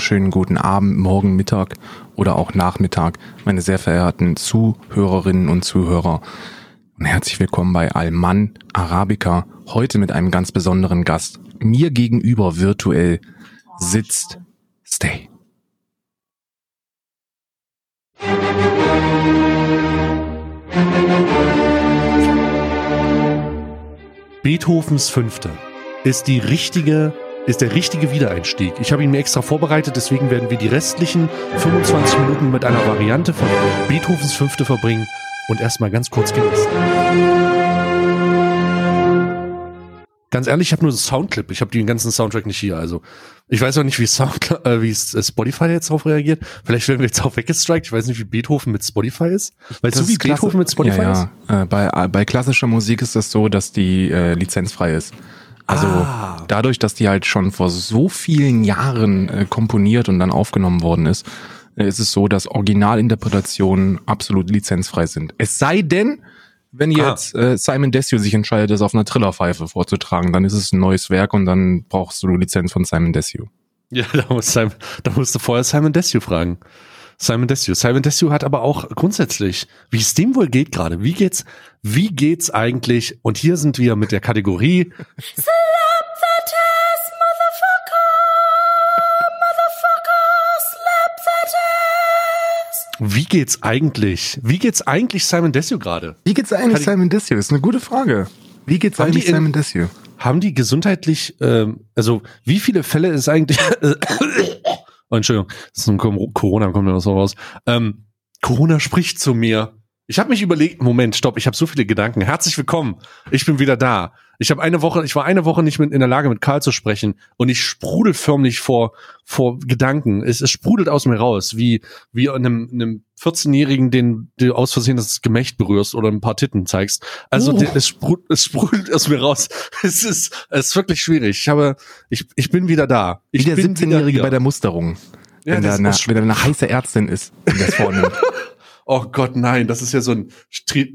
wunderschönen guten Abend, Morgen, Mittag oder auch Nachmittag, meine sehr verehrten Zuhörerinnen und Zuhörer. Und herzlich willkommen bei Alman Arabica, heute mit einem ganz besonderen Gast. Mir gegenüber virtuell sitzt Stay. Beethovens Fünfte ist die richtige, ist der richtige Wiedereinstieg. Ich habe ihn mir extra vorbereitet, deswegen werden wir die restlichen 25 Minuten mit einer Variante von Beethovens Fünfte verbringen und erstmal ganz kurz genießen. Ganz ehrlich, ich habe nur das Soundclip. Ich habe den ganzen Soundtrack nicht hier. Also ich weiß auch nicht, wie, Sound, äh, wie äh, Spotify jetzt darauf reagiert. Vielleicht werden wir jetzt auch weggestrikt. Ich weiß nicht, wie Beethoven mit Spotify ist. Weißt Das du, wie ist Beethoven mit Spotify ja, ist? ja. Äh, bei, äh, bei klassischer Musik ist das so, dass die äh, lizenzfrei ist. Also Ah. dadurch, dass die halt schon vor so vielen Jahren äh, komponiert und dann aufgenommen worden ist, äh, ist es so, dass Originalinterpretationen absolut lizenzfrei sind. Es sei denn, wenn Ah. jetzt äh, Simon Desue sich entscheidet, das auf einer Trillerpfeife vorzutragen, dann ist es ein neues Werk und dann brauchst du Lizenz von Simon Desue. Ja, da, muss Simon, da musst du vorher Simon Desue fragen. Simon Desue. Simon Desue hat aber auch grundsätzlich, wie es dem wohl geht gerade, wie geht's, wie geht's eigentlich, und hier sind wir mit der Kategorie, wie geht's eigentlich, wie geht's eigentlich Simon Desue gerade? Wie geht's eigentlich Simon Desue? Das ist eine gute Frage. Wie geht's Haben eigentlich in- Simon Desue? Haben die gesundheitlich, ähm, also wie viele Fälle ist eigentlich, oh, Entschuldigung, das ist ein Corona, kommt das so raus. Ähm, Corona spricht zu mir. Ich habe mich überlegt, Moment, stopp, ich habe so viele Gedanken. Herzlich willkommen, ich bin wieder da. Ich habe eine Woche, ich war eine Woche nicht mit, in der Lage, mit Karl zu sprechen und ich sprudel förmlich vor vor Gedanken. Es, es sprudelt aus mir raus, wie wie einem, einem 14-Jährigen, den du aus Versehen das Gemächt berührst oder ein paar Titten zeigst. Also der- es, sprudelt, es sprudelt aus mir raus. Es ist es ist wirklich schwierig. Ich habe ich ich bin wieder da. Ich Wie der bin 17-Jährige wieder bei der Musterung. Ja, wenn, da eine, wenn da eine heiße Ärztin ist, die das vornimmt. Oh Gott, nein, das ist ja so ein,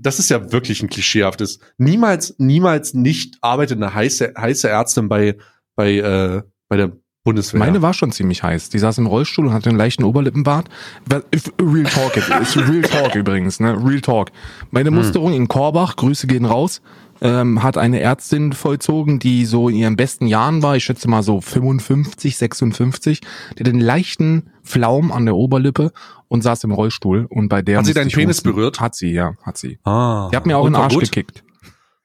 das ist ja wirklich ein klischeehaftes. Niemals, niemals nicht arbeitet eine heiße, heiße Ärztin bei, bei, äh, bei der Bundeswehr. Meine war schon ziemlich heiß. Die saß im Rollstuhl und hatte einen leichten Oberlippenbart. Real Talk, ist Real Talk übrigens, ne? Real Talk. Meine Hm. Musterung in Korbach, Grüße gehen raus, ähm, hat eine Ärztin vollzogen, die so in ihren besten Jahren war. Ich schätze mal so 55, 56. Die hat einen leichten Flaum an der Oberlippe und saß im Rollstuhl. Und bei der Hat sie deinen Penis berührt? Hat sie, ja, hat sie. ah, Die hat mir auch den Arsch gut? gekickt.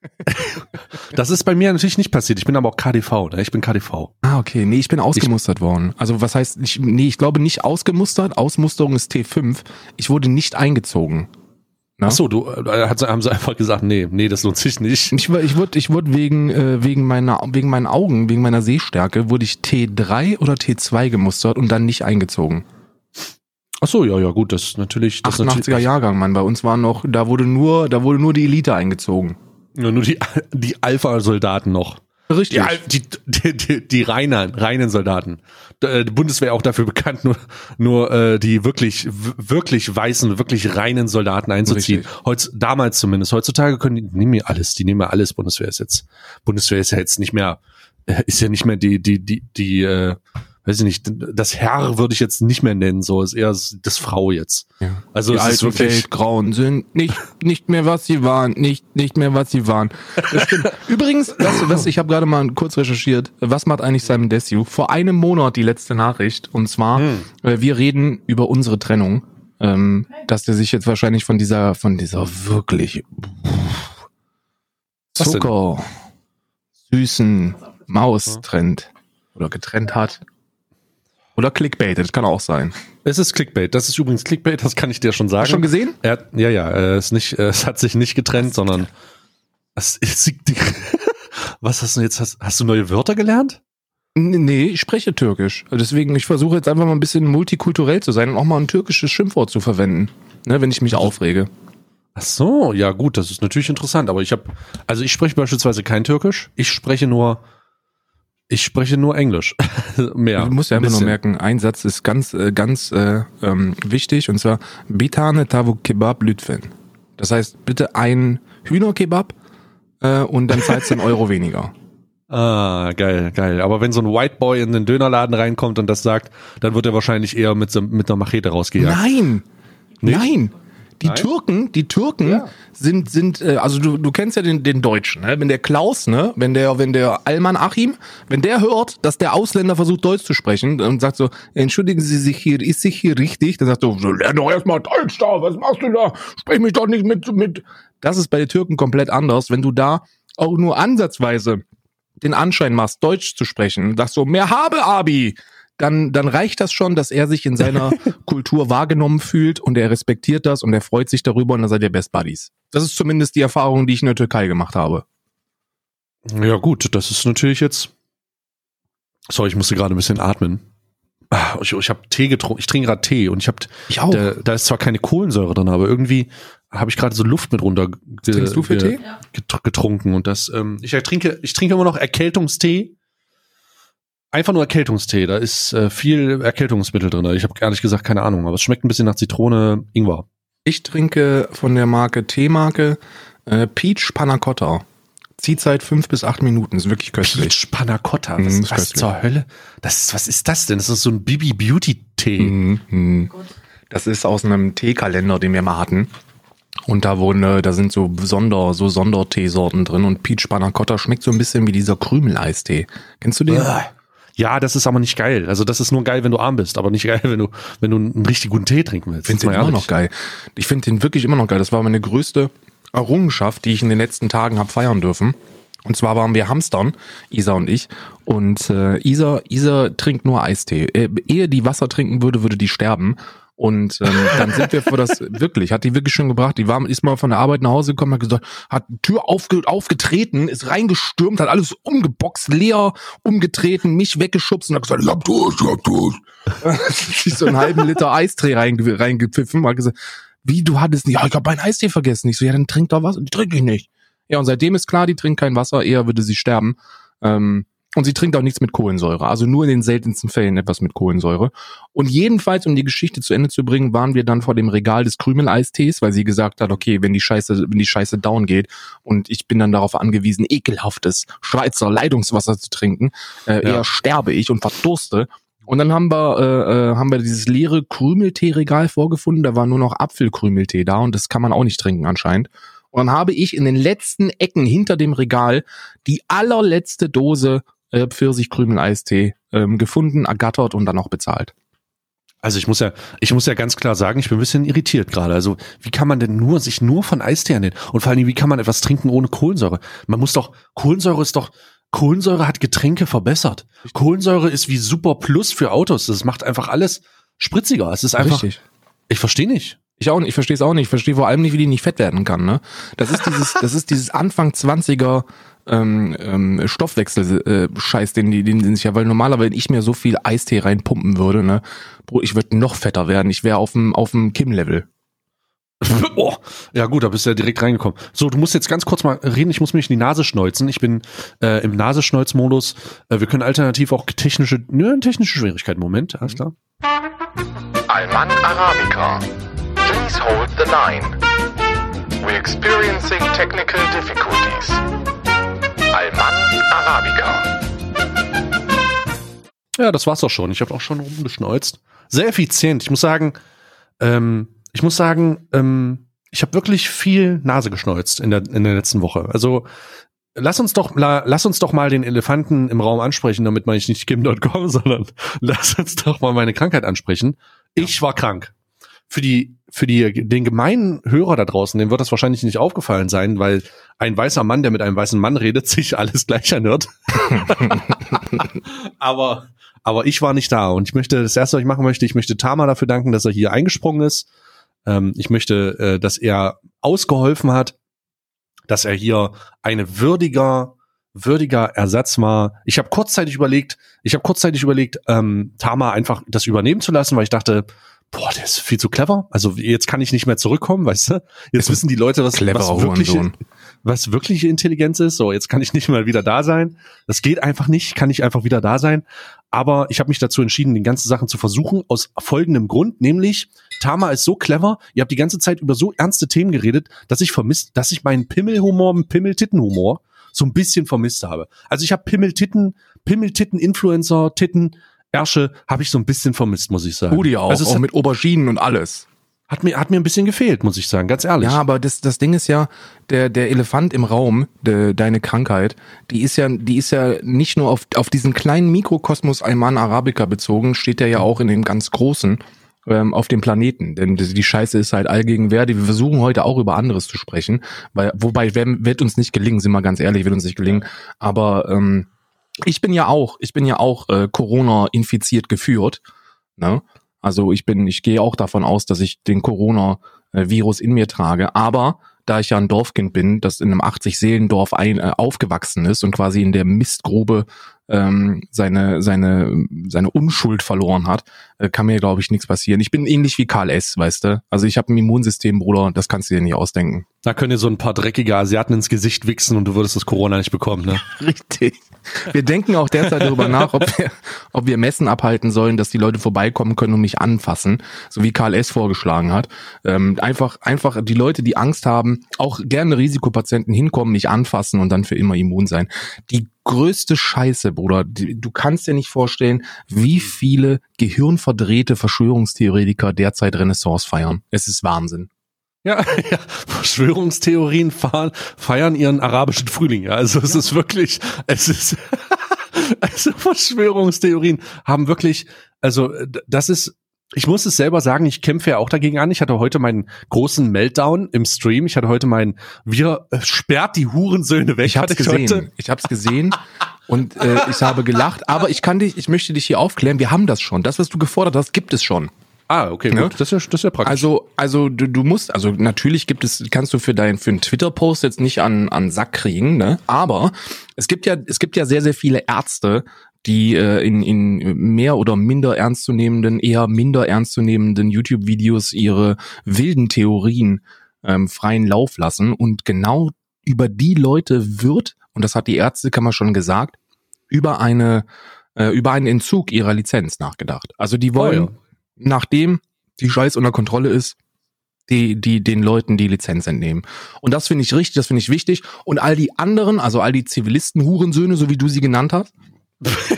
Das ist bei mir natürlich nicht passiert. Ich bin aber auch KDV, ne? Ich bin KDV. Ah, okay. Nee, ich bin ausgemustert worden. Also was heißt, ich, nee, ich glaube nicht ausgemustert. Ausmusterung ist T5. Ich wurde nicht eingezogen. Na? Ach so, du, äh, haben sie einfach gesagt, nee, nee, das lohnt sich nicht. Ich, ich wurde, ich wurde wegen, äh, wegen meiner, wegen meinen Augen, wegen meiner Sehstärke, wurde ich T3 oder T2 gemustert und dann nicht eingezogen. Ach so, ja, ja, gut, das ist natürlich, das ist 88er natürlich, Jahrgang, Mann. Bei uns war noch, da wurde nur, da wurde nur die Elite eingezogen. Ja, nur die, die Alpha-Soldaten noch. Richtig. Die, die, die, die, die reinen, reinen Soldaten. Äh, Die Bundeswehr auch dafür bekannt, nur, nur äh, die wirklich, wirklich weißen, wirklich reinen Soldaten einzuziehen. Richtig. Heutz, damals zumindest. Heutzutage können die, nehmen ja alles, die nehmen ja alles. Bundeswehr ist jetzt, Bundeswehr ist ja jetzt nicht mehr, äh, ist ja nicht mehr die, die, die, die, äh, weiß ich nicht, das Herr würde ich jetzt nicht mehr nennen, so ist eher das Frau jetzt. Ja. Also die es ist alten wirklich, Feldgrauen sind nicht, nicht mehr was sie waren, nicht, nicht mehr was sie waren. Das stimmt. Übrigens, was, was, ich habe gerade mal kurz recherchiert, was macht eigentlich Simon Desue? Vor einem Monat die letzte Nachricht und zwar, Hm. äh, wir reden über unsere Trennung, ähm, dass der sich jetzt wahrscheinlich von dieser, von dieser wirklich? Zucker süßen Maus trennt oder getrennt hat. Oder Clickbait, das kann auch sein. es ist Clickbait. Das ist übrigens Clickbait, das kann ich dir schon sagen. Hast du schon gesehen? Er, ja, ja, er ist nicht, äh, es hat sich nicht getrennt, sondern es die, was hast du jetzt? Hast, hast du neue Wörter gelernt? Nee, ich spreche Türkisch. Deswegen, ich versuche jetzt einfach mal ein bisschen multikulturell zu sein und auch mal ein türkisches Schimpfwort zu verwenden, ne, wenn ich mich aufrege. Ach so, ja gut, das ist natürlich interessant, aber ich habe, also ich spreche beispielsweise kein Türkisch, ich spreche nur, ich spreche nur Englisch. Mehr. du musst ja ein einfach nur merken, ein Satz ist ganz, äh, ganz äh, ähm, wichtig und zwar Bitane Tavuk Kebab Lütfen. Das heißt, bitte ein Hühnerkebab äh, und dann zahlst du einen Euro weniger. Ah, geil, geil. Aber wenn so ein White Boy in den Dönerladen reinkommt und das sagt, dann wird er wahrscheinlich eher mit, so, mit einer Machete rausgejagt. Nein, Nicht? nein. Die Nein? Türken, die Türken sind, sind, äh, also du, du kennst ja den, den Deutschen, ne? Wenn der Klaus, ne, wenn der, wenn der Alman Achim, wenn der hört, dass der Ausländer versucht Deutsch zu sprechen und sagt so, entschuldigen Sie sich hier, ist sich hier richtig? Dann sagt so, so lern doch erstmal Deutsch da, was machst du da? Sprech mich doch nicht mit, mit. Das ist bei den Türken komplett anders. Wenn du da auch nur ansatzweise den Anschein machst, Deutsch zu sprechen, sagst so, mehr habe Abi, dann, dann reicht das schon, dass er sich in seiner Kultur wahrgenommen fühlt und er respektiert das und er freut sich darüber und dann seid ihr Best Buddies. Das ist zumindest die Erfahrung, die ich in der Türkei gemacht habe. Ja gut, das ist natürlich jetzt. Sorry, ich musste gerade ein bisschen atmen. Ah, Ich, ich habe Tee getrunken. Ich trinke gerade Tee und ich habe. Ich auch. Da, da ist zwar keine Kohlensäure drin, aber irgendwie habe ich gerade so Luft mit runter. ge- Trinkst du ge- Tee? getr- getrunken und das. Ähm, ich trinke, ich trinke immer noch Erkältungstee. Einfach nur Erkältungstee. Da ist äh, viel Erkältungsmittel drin. Ich habe ehrlich gesagt keine Ahnung, aber es schmeckt ein bisschen nach Zitrone, Ingwer. Ich trinke von der Marke Teemarke äh, Peach Panna Cotta. Ziehzeit fünf bis acht Minuten, ist wirklich köstlich. Peach Panna Cotta. Mm, Was, ist was köstlich. zur Hölle? Das ist, was ist das denn? Das ist so ein Bibi Beauty Tee. Mhm, mhm. Das ist aus einem Teekalender, den wir mal hatten. Und da wurden, äh, da sind so Sonder, so Sonderteesorten drin und Peach Panna Cotta schmeckt so ein bisschen wie dieser Krümeleistee. Kennst du den? Ja, das ist aber nicht geil. Also das ist nur geil, wenn du arm bist, aber nicht geil, wenn du, wenn du einen richtig guten Tee trinken willst. Ich finde den mal immer ehrlich. noch geil. Ich finde den wirklich immer noch geil. Das war meine größte Errungenschaft, die ich in den letzten Tagen habe feiern dürfen. Und zwar waren wir Hamstern, Isa und ich. Und äh, Isa, Isa trinkt nur Eistee. Äh, ehe die Wasser trinken würde, würde die sterben. Und ähm, dann sind wir vor das, wirklich, hat die wirklich schon gebracht. Die war, ist mal von der Arbeit nach Hause gekommen, hat gesagt, hat die Tür aufge, aufgetreten, ist reingestürmt, hat alles umgeboxt, leer, umgetreten, mich weggeschubst und hat gesagt, ich hab Durst, ich hab sich so einen halben Liter Eistee reinge reingepfiffen, hat gesagt, wie, du hattest nicht, ja, ich hab meinen Eistee vergessen. Ich so, ja, dann trink doch was. Die trinke ich nicht. Ja, und seitdem ist klar, die trinkt kein Wasser, eher würde sie sterben. Ähm, und sie trinkt auch nichts mit Kohlensäure. Also nur in den seltensten Fällen etwas mit Kohlensäure. Und jedenfalls, um die Geschichte zu Ende zu bringen, waren wir dann vor dem Regal des Krümeleis-Tees, weil sie gesagt hat, okay, wenn die Scheiße, wenn die Scheiße down geht und ich bin dann darauf angewiesen, ekelhaftes Schweizer Leitungswasser zu trinken, äh, Ja. eher sterbe ich und verdurste. Und dann haben wir, äh, äh, haben wir dieses leere Krümeltee-Regal vorgefunden. Da war nur noch Apfelkrümeltee da und das kann man auch nicht trinken anscheinend. Und dann habe ich in den letzten Ecken hinter dem Regal die allerletzte Dose äh, Pfirsich-Krümel-Eistee ähm, gefunden, ergattert und dann auch bezahlt. Also ich muss ja, ich muss ja ganz klar sagen, ich bin ein bisschen irritiert gerade. Also wie kann man denn nur sich nur von Eistee ernähren? Und vor allem, wie kann man etwas trinken ohne Kohlensäure? Man muss doch, Kohlensäure ist doch, Kohlensäure hat Getränke verbessert. Kohlensäure ist wie Super Plus für Autos. Das macht einfach alles spritziger. Es ist einfach, Richtig. ich verstehe nicht. Ich auch nicht, ich verstehe es auch nicht. Ich verstehe vor allem nicht, wie die nicht fett werden kann. Ne? Das ist dieses, das ist dieses Anfang 20er ähm, ähm, Stoffwechsel-Scheiß, den die, den, den sich ja, weil normalerweise wenn ich mir so viel Eistee reinpumpen würde, ne, Bro, ich würde noch fetter werden. Ich wäre auf dem auf dem Kim-Level. oh, ja gut, da bist du ja direkt reingekommen. So, du musst jetzt ganz kurz mal reden. Ich muss mich in die Nase schneuzen. Ich bin äh, im Nasenschnolz-Modus. Äh, wir können alternativ auch technische, nö, technische Schwierigkeiten. Moment, alles klar. Alman Arabica. Please hold the line. We're experiencing technical difficulties. Ja, das war's auch schon. Ich habe auch schon rumgeschneuzt. Sehr effizient. Ich muss sagen, ähm, ich muss sagen, ähm, ich habe wirklich viel Nase geschneuzt in der, in der letzten Woche. Also lass uns doch, la, lass uns doch mal den Elefanten im Raum ansprechen, damit meine ich nicht Kim.com, sondern lass uns doch mal meine Krankheit ansprechen. Ich war krank. Für die, für die, den gemeinen Hörer da draußen, dem wird das wahrscheinlich nicht aufgefallen sein, weil ein weißer Mann, der mit einem weißen Mann redet, sich alles gleich anhört. aber, aber ich war nicht da und ich möchte, das erste, was ich machen möchte, ich möchte Tama dafür danken, dass er hier eingesprungen ist. Ähm, ich möchte, äh, dass er ausgeholfen hat, dass er hier eine würdiger, würdiger Ersatz war. Ich habe kurzzeitig überlegt, ich habe kurzzeitig überlegt, ähm, Tama einfach das übernehmen zu lassen, weil ich dachte, boah, der ist viel zu clever. Also jetzt kann ich nicht mehr zurückkommen, weißt du? Jetzt wissen die Leute, was, was wirkliche, Hurensohn. Was wirkliche Intelligenz ist. So, jetzt kann ich nicht mal wieder da sein. Das geht einfach nicht, kann ich einfach wieder da sein. Aber ich habe mich dazu entschieden, die ganzen Sachen zu versuchen, aus folgendem Grund, nämlich Tama ist so clever, ihr habt die ganze Zeit über so ernste Themen geredet, dass ich vermisst, dass ich meinen Pimmelhumor, Pimmel-Tittenhumor so ein bisschen vermisst habe. Also ich habe Pimmeltitten, Pimmeltitten, Influencer, Titten, Ärsche habe ich so ein bisschen vermisst, muss ich sagen. Rudi auch, Also auch hat, mit Auberginen und alles. Hat mir hat mir ein bisschen gefehlt, muss ich sagen, ganz ehrlich. Ja, aber das, das Ding ist ja, der, der Elefant im Raum, de, deine Krankheit, die ist ja, die ist ja nicht nur auf, auf diesen kleinen Mikrokosmos Alman Arabica bezogen, steht der ja auch in dem ganz großen ähm, auf dem Planeten. Denn die Scheiße ist halt allgegenwärtig. Wir versuchen heute auch über anderes zu sprechen, weil, wobei wird uns nicht gelingen, sind wir ganz ehrlich, wird uns nicht gelingen. Aber ähm, ich bin ja auch, ich bin ja auch äh, Corona infiziert geführt. Ne? Also ich bin, ich gehe auch davon aus, dass ich den Corona-Virus in mir trage. Aber da ich ja ein Dorfkind bin, das in einem 80-Seelendorf ein, äh, aufgewachsen ist und quasi in der Mistgrube ähm, seine, seine, seine Unschuld verloren hat, kann mir, glaube ich, nichts passieren. Ich bin ähnlich wie Karl S., weißt du? Also ich habe ein Immunsystem, Bruder, das kannst du dir nicht ausdenken. Da können dir so ein paar dreckige Asiaten ins Gesicht wichsen und du würdest das Corona nicht bekommen, ne? Richtig. Wir denken auch derzeit darüber nach, ob wir, ob wir Messen abhalten sollen, dass die Leute vorbeikommen können und mich anfassen, so wie Karl S. vorgeschlagen hat. Ähm, einfach, einfach die Leute, die Angst haben, auch gerne Risikopatienten hinkommen, mich anfassen und dann für immer immun sein. Die größte Scheiße, Bruder. Du kannst dir nicht vorstellen, wie viele gehirnverdrehte Verschwörungstheoretiker derzeit Renaissance feiern. Es ist Wahnsinn. Ja, ja. Verschwörungstheorien fahren, feiern ihren arabischen Frühling. Ja, also es ist wirklich, es ist, also Verschwörungstheorien haben wirklich, also d- das ist, ich muss es selber sagen, ich kämpfe ja auch dagegen an. Ich hatte heute meinen großen Meltdown im Stream. Ich hatte heute meinen, wir äh, sperrt die Hurensöhne weg. Ich es gesehen. Heute. Ich habe es gesehen und äh, ich habe gelacht. Aber ich kann dich, ich möchte dich hier aufklären. Wir haben das schon. Das, was du gefordert hast, gibt es schon. Ah, okay, Ne? gut. Das ist ja, das ist ja praktisch. Also, also du, du musst, also natürlich gibt es, kannst du für dein für einen Twitter-Post jetzt nicht an an Sack kriegen, ne? Aber es gibt ja, es gibt ja sehr sehr viele Ärzte, die äh, in in mehr oder minder ernstzunehmenden, eher minder ernstzunehmenden YouTube-Videos ihre wilden Theorien ähm, freien Lauf lassen und genau über die Leute wird und das hat die Ärztekammer schon gesagt über eine äh, über einen Entzug ihrer Lizenz nachgedacht. Also die wollen Oh ja. nachdem die Scheiß unter Kontrolle ist, die, die den Leuten die Lizenz entnehmen. Und das finde ich richtig, das finde ich wichtig. Und all die anderen, also all die Zivilisten, Hurensöhne, so wie du sie genannt hast,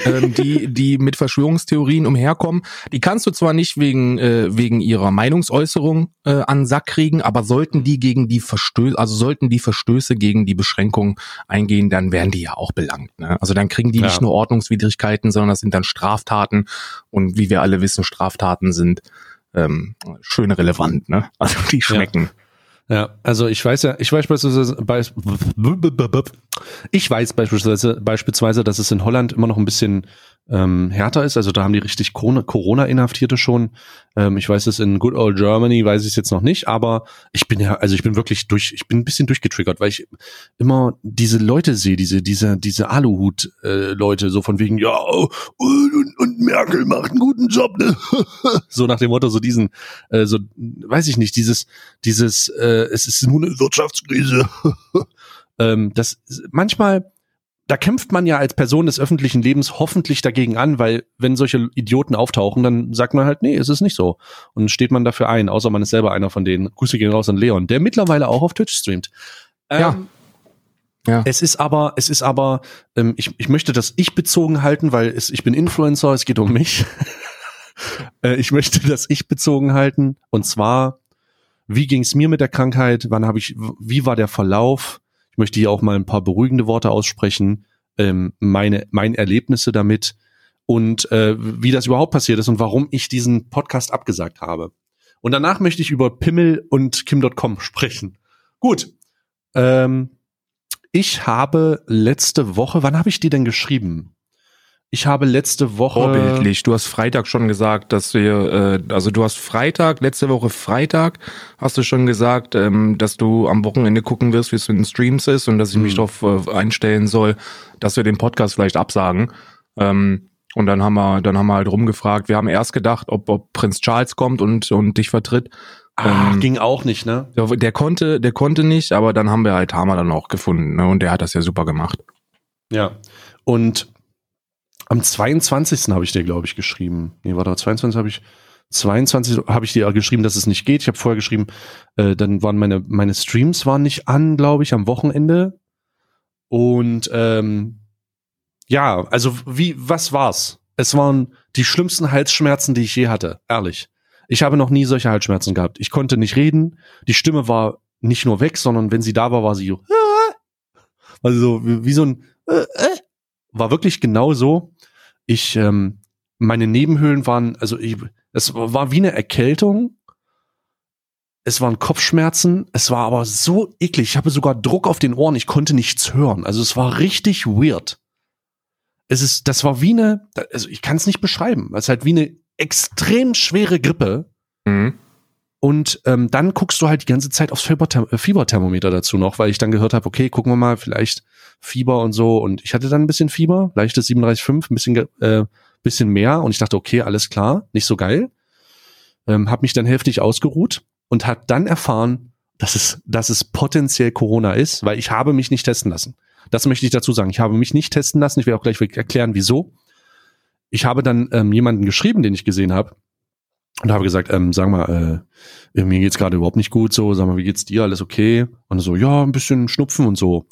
ähm, die, die mit Verschwörungstheorien umherkommen, die kannst du zwar nicht wegen, äh, wegen ihrer Meinungsäußerung äh, an den Sack kriegen, aber sollten die gegen die Verstöße, also sollten die Verstöße gegen die Beschränkung eingehen, dann werden die ja auch belangt. Ne? Also dann kriegen die Ja. nicht nur Ordnungswidrigkeiten, sondern das sind dann Straftaten. Und wie wir alle wissen, Straftaten sind ähm, schön relevant, ne? Also die schmecken. Ja, also ich weiß ja, ich weiß beispielsweise, beis- ich weiß beispielsweise, beispielsweise, dass es in Holland immer noch ein bisschen ähm, härter ist. Also da haben die richtig Corona- Corona-Inhaftierte schon. Ähm, ich weiß es in Good Old Germany, weiß ich es jetzt noch nicht, aber ich bin ja, also ich bin wirklich durch, ich bin ein bisschen durchgetriggert, weil ich immer diese Leute sehe, diese, diese, diese Aluhut-Leute, so von wegen, ja, oh, und, und Merkel macht einen guten Job, ne? so nach dem Motto, so diesen, äh, so, weiß ich nicht, dieses, dieses, äh, es ist nur eine Wirtschaftskrise. ähm, das manchmal, da kämpft man ja als Person des öffentlichen Lebens hoffentlich dagegen an, weil wenn solche Idioten auftauchen, dann sagt man halt, nee, es ist nicht so. Und steht man dafür ein, außer man ist selber einer von denen. Grüße gehen raus an Leon, der mittlerweile auch auf Twitch streamt. Ja. Ähm, Ja. Es ist aber, es ist aber, ähm, ich, ich möchte das ich bezogen halten, weil es, ich bin Influencer, es geht um mich. äh, ich möchte das ich bezogen halten. Und zwar, wie ging es mir mit der Krankheit? Wann habe ich, wie war der Verlauf? Ich möchte hier auch mal ein paar beruhigende Worte aussprechen. Ähm, meine, meine Erlebnisse damit und äh, wie das überhaupt passiert ist und warum ich diesen Podcast abgesagt habe. Und danach möchte ich über Pimmel und Kim.com sprechen. Gut. Ähm, ich habe letzte Woche, wann habe ich die denn geschrieben? Ich habe letzte Woche. Vorbildlich. Du hast Freitag schon gesagt, dass wir, äh, also du hast Freitag, letzte Woche Freitag, hast du schon gesagt, ähm, dass du am Wochenende gucken wirst, wie es in den Streams ist und dass ich mich Hm. darauf äh, einstellen soll, dass wir den Podcast vielleicht absagen. Ähm, und dann haben wir, dann haben wir halt rumgefragt. Wir haben erst gedacht, ob, ob Prinz Charles kommt und, und dich vertritt. Ah, ähm, ging auch nicht, ne? Der, der konnte, der konnte nicht, aber dann haben wir halt Hammer dann auch gefunden, ne? Und der hat das ja super gemacht. Ja. Und am 22. habe ich dir, glaube ich, geschrieben. Nee, warte, 22 habe ich 22 habe ich dir geschrieben, dass es nicht geht. Ich habe vorher geschrieben, äh, dann waren meine meine Streams waren nicht an, glaube ich, am Wochenende. Und ähm, ja, also wie, was war's? Es waren die schlimmsten Halsschmerzen, die ich je hatte, ehrlich. Ich habe noch nie solche Halsschmerzen gehabt. Ich konnte nicht reden. Die Stimme war nicht nur weg, sondern wenn sie da war, war sie so, also wie, wie so ein, äh, äh, war wirklich genau so. Ich, ähm, meine Nebenhöhlen waren, also ich, es war wie eine Erkältung. Es waren Kopfschmerzen. Es war aber so eklig. Ich habe sogar Druck auf den Ohren. Ich konnte nichts hören. Also es war richtig weird. Es ist, das war wie eine, also ich kann es nicht beschreiben. Es ist halt wie eine extrem schwere Grippe. Mhm. Und ähm, dann guckst du halt die ganze Zeit aufs äh, Fieberthermometer dazu noch, weil ich dann gehört habe, okay, gucken wir mal, vielleicht Fieber und so. Und ich hatte dann ein bisschen Fieber, leichtes 37,5, ein bisschen, äh, bisschen mehr. Und ich dachte, okay, alles klar, nicht so geil. Ähm, hab mich dann heftig ausgeruht und hat dann erfahren, dass es, dass es potenziell Corona ist, weil ich habe mich nicht testen lassen. Das möchte ich dazu sagen. Ich habe mich nicht testen lassen. Ich werde auch gleich erklären, wieso. Ich habe dann ähm, jemanden geschrieben, den ich gesehen habe, und habe gesagt, ähm, sag mal, äh, mir geht's gerade überhaupt nicht gut, so, sag mal, wie geht's dir, alles okay? Und so, ja, ein bisschen Schnupfen und so.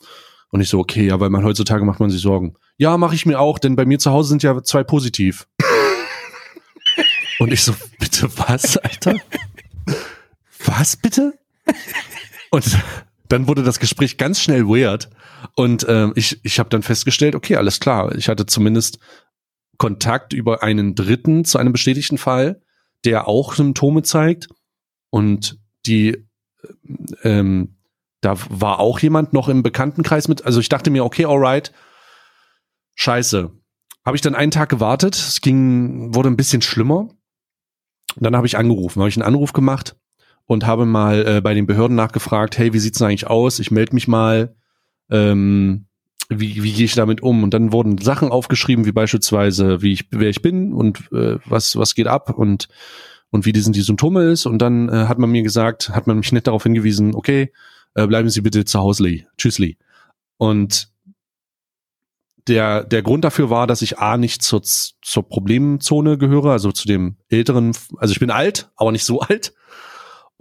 Und ich so, okay, ja, weil man heutzutage macht man sich Sorgen. Ja, mache ich mir auch, denn bei mir zu Hause sind ja zwei positiv. und ich so, bitte was, Alter? Was bitte? Und dann wurde das Gespräch ganz schnell weird. Und ähm, ich, ich habe dann festgestellt, okay, alles klar. Ich hatte zumindest Kontakt über einen Dritten zu einem bestätigten Fall, der auch Symptome zeigt. Und die, ähm, da war auch jemand noch im Bekanntenkreis mit. Also ich dachte mir, okay, alright, scheiße. Habe ich dann einen Tag gewartet. Es ging, wurde ein bisschen schlimmer. Dann habe ich angerufen, habe ich einen Anruf gemacht und habe mal äh, bei den Behörden nachgefragt, hey, wie sieht's denn eigentlich aus? Ich melde mich mal. Ähm, wie, wie gehe ich damit um? Und dann wurden Sachen aufgeschrieben, wie beispielsweise, wie ich, wer ich bin und äh, was, was geht ab und, und wie sind die Symptome ist. Und dann äh, hat man mir gesagt, hat man mich nicht darauf hingewiesen, okay, äh, bleiben Sie bitte zu Hause, Lee. Tschüssli. Und der, der Grund dafür war, dass ich A nicht zur, zur Problemzone gehöre, also zu dem älteren, also ich bin alt, aber nicht so alt.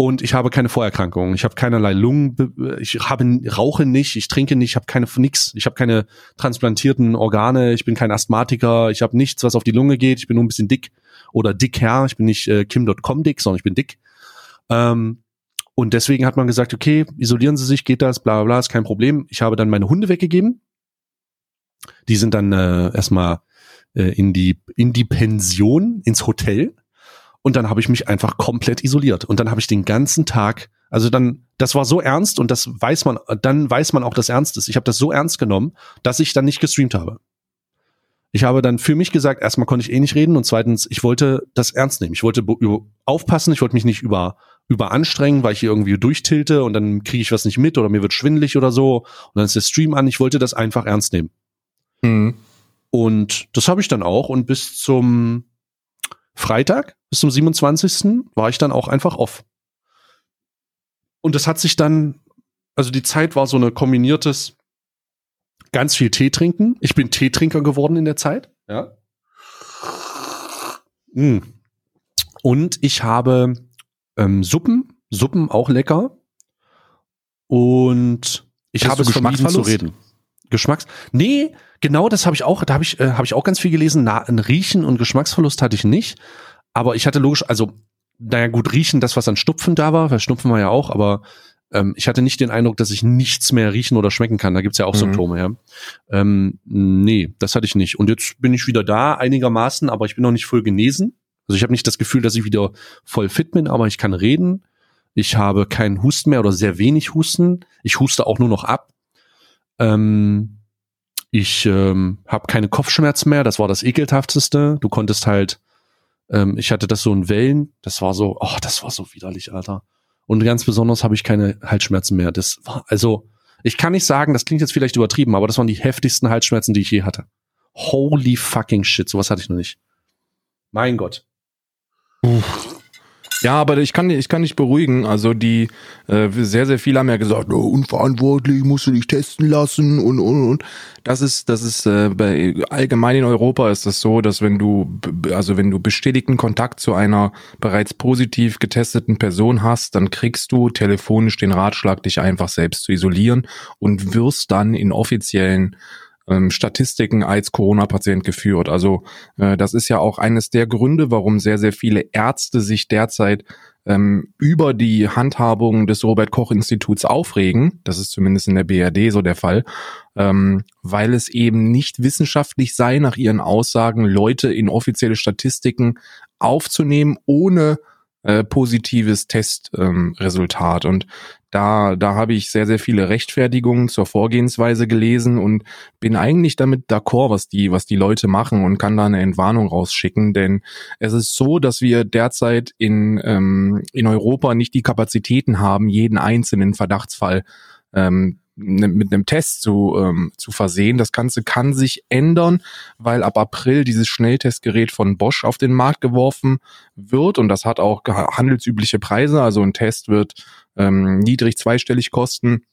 Und ich habe keine Vorerkrankungen. Ich habe keinerlei Lungen, ich habe rauche nicht, ich trinke nicht, ich habe keine nix. Ich habe keine transplantierten Organe, ich bin kein Asthmatiker, ich habe nichts, was auf die Lunge geht. Ich bin nur ein bisschen dick oder dicker. Ich bin nicht äh, Kim.com dick, sondern ich bin dick. Ähm, und deswegen hat man gesagt, okay, isolieren Sie sich, geht das, bla bla bla, ist kein Problem. Ich habe dann meine Hunde weggegeben. Die sind dann äh, erstmal äh, in die in die Pension, ins Hotel. Und dann habe ich mich einfach komplett isoliert. Und dann habe ich den ganzen Tag, also dann, das war so ernst und das weiß man, dann weiß man auch, dass ernst ist. Ich habe das so ernst genommen, dass ich dann nicht gestreamt habe. Ich habe dann für mich gesagt, erstmal konnte ich eh nicht reden und zweitens, ich wollte das ernst nehmen. Ich wollte aufpassen, ich wollte mich nicht über überanstrengen, weil ich hier irgendwie durchtilte und dann kriege ich was nicht mit oder mir wird schwindelig oder so und dann ist der Stream an. Ich wollte das einfach ernst nehmen. Mhm. Und das habe ich dann auch und bis zum Freitag, bis zum 27. war ich dann auch einfach off. Und das hat sich dann, also die Zeit war so eine kombiniertes ganz viel Tee trinken. Ich bin Teetrinker geworden in der Zeit. Ja. Mm. Und ich habe ähm, Suppen, Suppen auch lecker. Und ich Hast habe es vermieden zu Geschmacksverlust? reden. Geschmacks? Nee, genau, das habe ich auch, da habe ich, äh, habe ich auch ganz viel gelesen. Na, ein Riechen und Geschmacksverlust hatte ich nicht. Aber ich hatte logisch, also, naja, gut, riechen, das, was an Schnupfen da war, weil Schnupfen war ja auch, aber ähm, ich hatte nicht den Eindruck, dass ich nichts mehr riechen oder schmecken kann. Da gibt's ja auch Mhm. Symptome, ja. Ähm, nee, das hatte ich nicht. Und jetzt bin ich wieder da, einigermaßen, aber ich bin noch nicht voll genesen. Also ich habe nicht das Gefühl, dass ich wieder voll fit bin, aber ich kann reden. Ich habe keinen Husten mehr oder sehr wenig Husten. Ich huste auch nur noch ab. Ähm, ich ähm, habe keine Kopfschmerzen mehr. Das war das ekelhafteste. Du konntest halt, ähm, ich hatte das so in Wellen. Das war so, oh, das war so widerlich, Alter. Und ganz besonders habe ich keine Halsschmerzen mehr. Das war, also, ich kann nicht sagen, das klingt jetzt vielleicht übertrieben, aber das waren die heftigsten Halsschmerzen, die ich je hatte. Holy fucking shit, sowas hatte ich noch nicht. Mein Gott. Ja, aber ich kann, ich kann dich beruhigen. Also die äh, sehr, sehr viele haben ja gesagt, oh, unverantwortlich, musst du dich testen lassen und und und. Das ist, das ist äh, bei allgemein in Europa ist das so, dass wenn du also wenn du bestätigten Kontakt zu einer bereits positiv getesteten Person hast, dann kriegst du telefonisch den Ratschlag, dich einfach selbst zu isolieren und wirst dann in offiziellen ähm, Statistiken als Corona-Patient geführt. Also äh, das ist ja auch eines der Gründe, warum sehr, sehr viele Ärzte sich derzeit ähm, über die Handhabung des Robert-Koch-Instituts aufregen. Das ist zumindest in der BRD so der Fall, ähm, weil es eben nicht wissenschaftlich sei, nach ihren Aussagen Leute in offizielle Statistiken aufzunehmen, ohne äh, positives Testresultat. Ähm, und da, da habe ich sehr, sehr viele Rechtfertigungen zur Vorgehensweise gelesen und bin eigentlich damit d'accord, was die, was die Leute machen und kann da eine Entwarnung rausschicken, denn es ist so, dass wir derzeit in, ähm, in Europa nicht die Kapazitäten haben, jeden einzelnen Verdachtsfall ähm, mit einem Test zu, ähm, zu versehen. Das Ganze kann sich ändern, weil ab April dieses Schnelltestgerät von Bosch auf den Markt geworfen wird und das hat auch handelsübliche Preise. Also ein Test wird ähm, niedrig zweistellig kosten.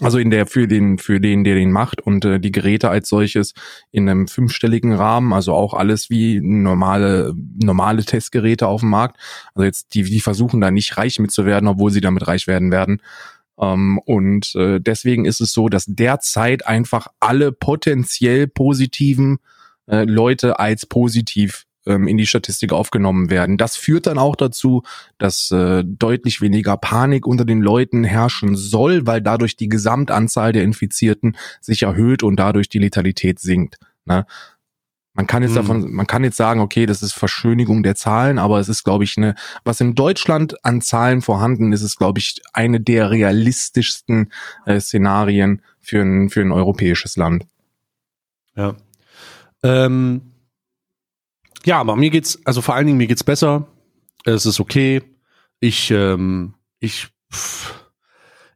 Also in der für den für den der den macht und äh, die Geräte als solches in einem fünfstelligen Rahmen, also auch alles wie normale normale Testgeräte auf dem Markt. Also jetzt die die versuchen da nicht reich mitzuwerden, obwohl sie damit reich werden werden. Ähm, und äh, deswegen ist es so, dass derzeit einfach alle potenziell positiven äh, Leute als positiv ähm, in die Statistik aufgenommen werden. Das führt dann auch dazu, dass äh, deutlich weniger Panik unter den Leuten herrschen soll, weil dadurch die Gesamtanzahl der Infizierten sich erhöht und dadurch die Letalität sinkt. Ne? Man kann jetzt Mhm. davon, man kann jetzt sagen, okay, das ist Verschönigung der Zahlen, aber es ist, glaube ich, eine, was in Deutschland an Zahlen vorhanden ist, ist, glaube ich, eine der realistischsten äh, Szenarien für ein, für ein europäisches Land. Ja. Ähm, ja, aber mir geht's, also vor allen Dingen mir geht's besser. Es ist okay. Ich, ähm, ich, pff,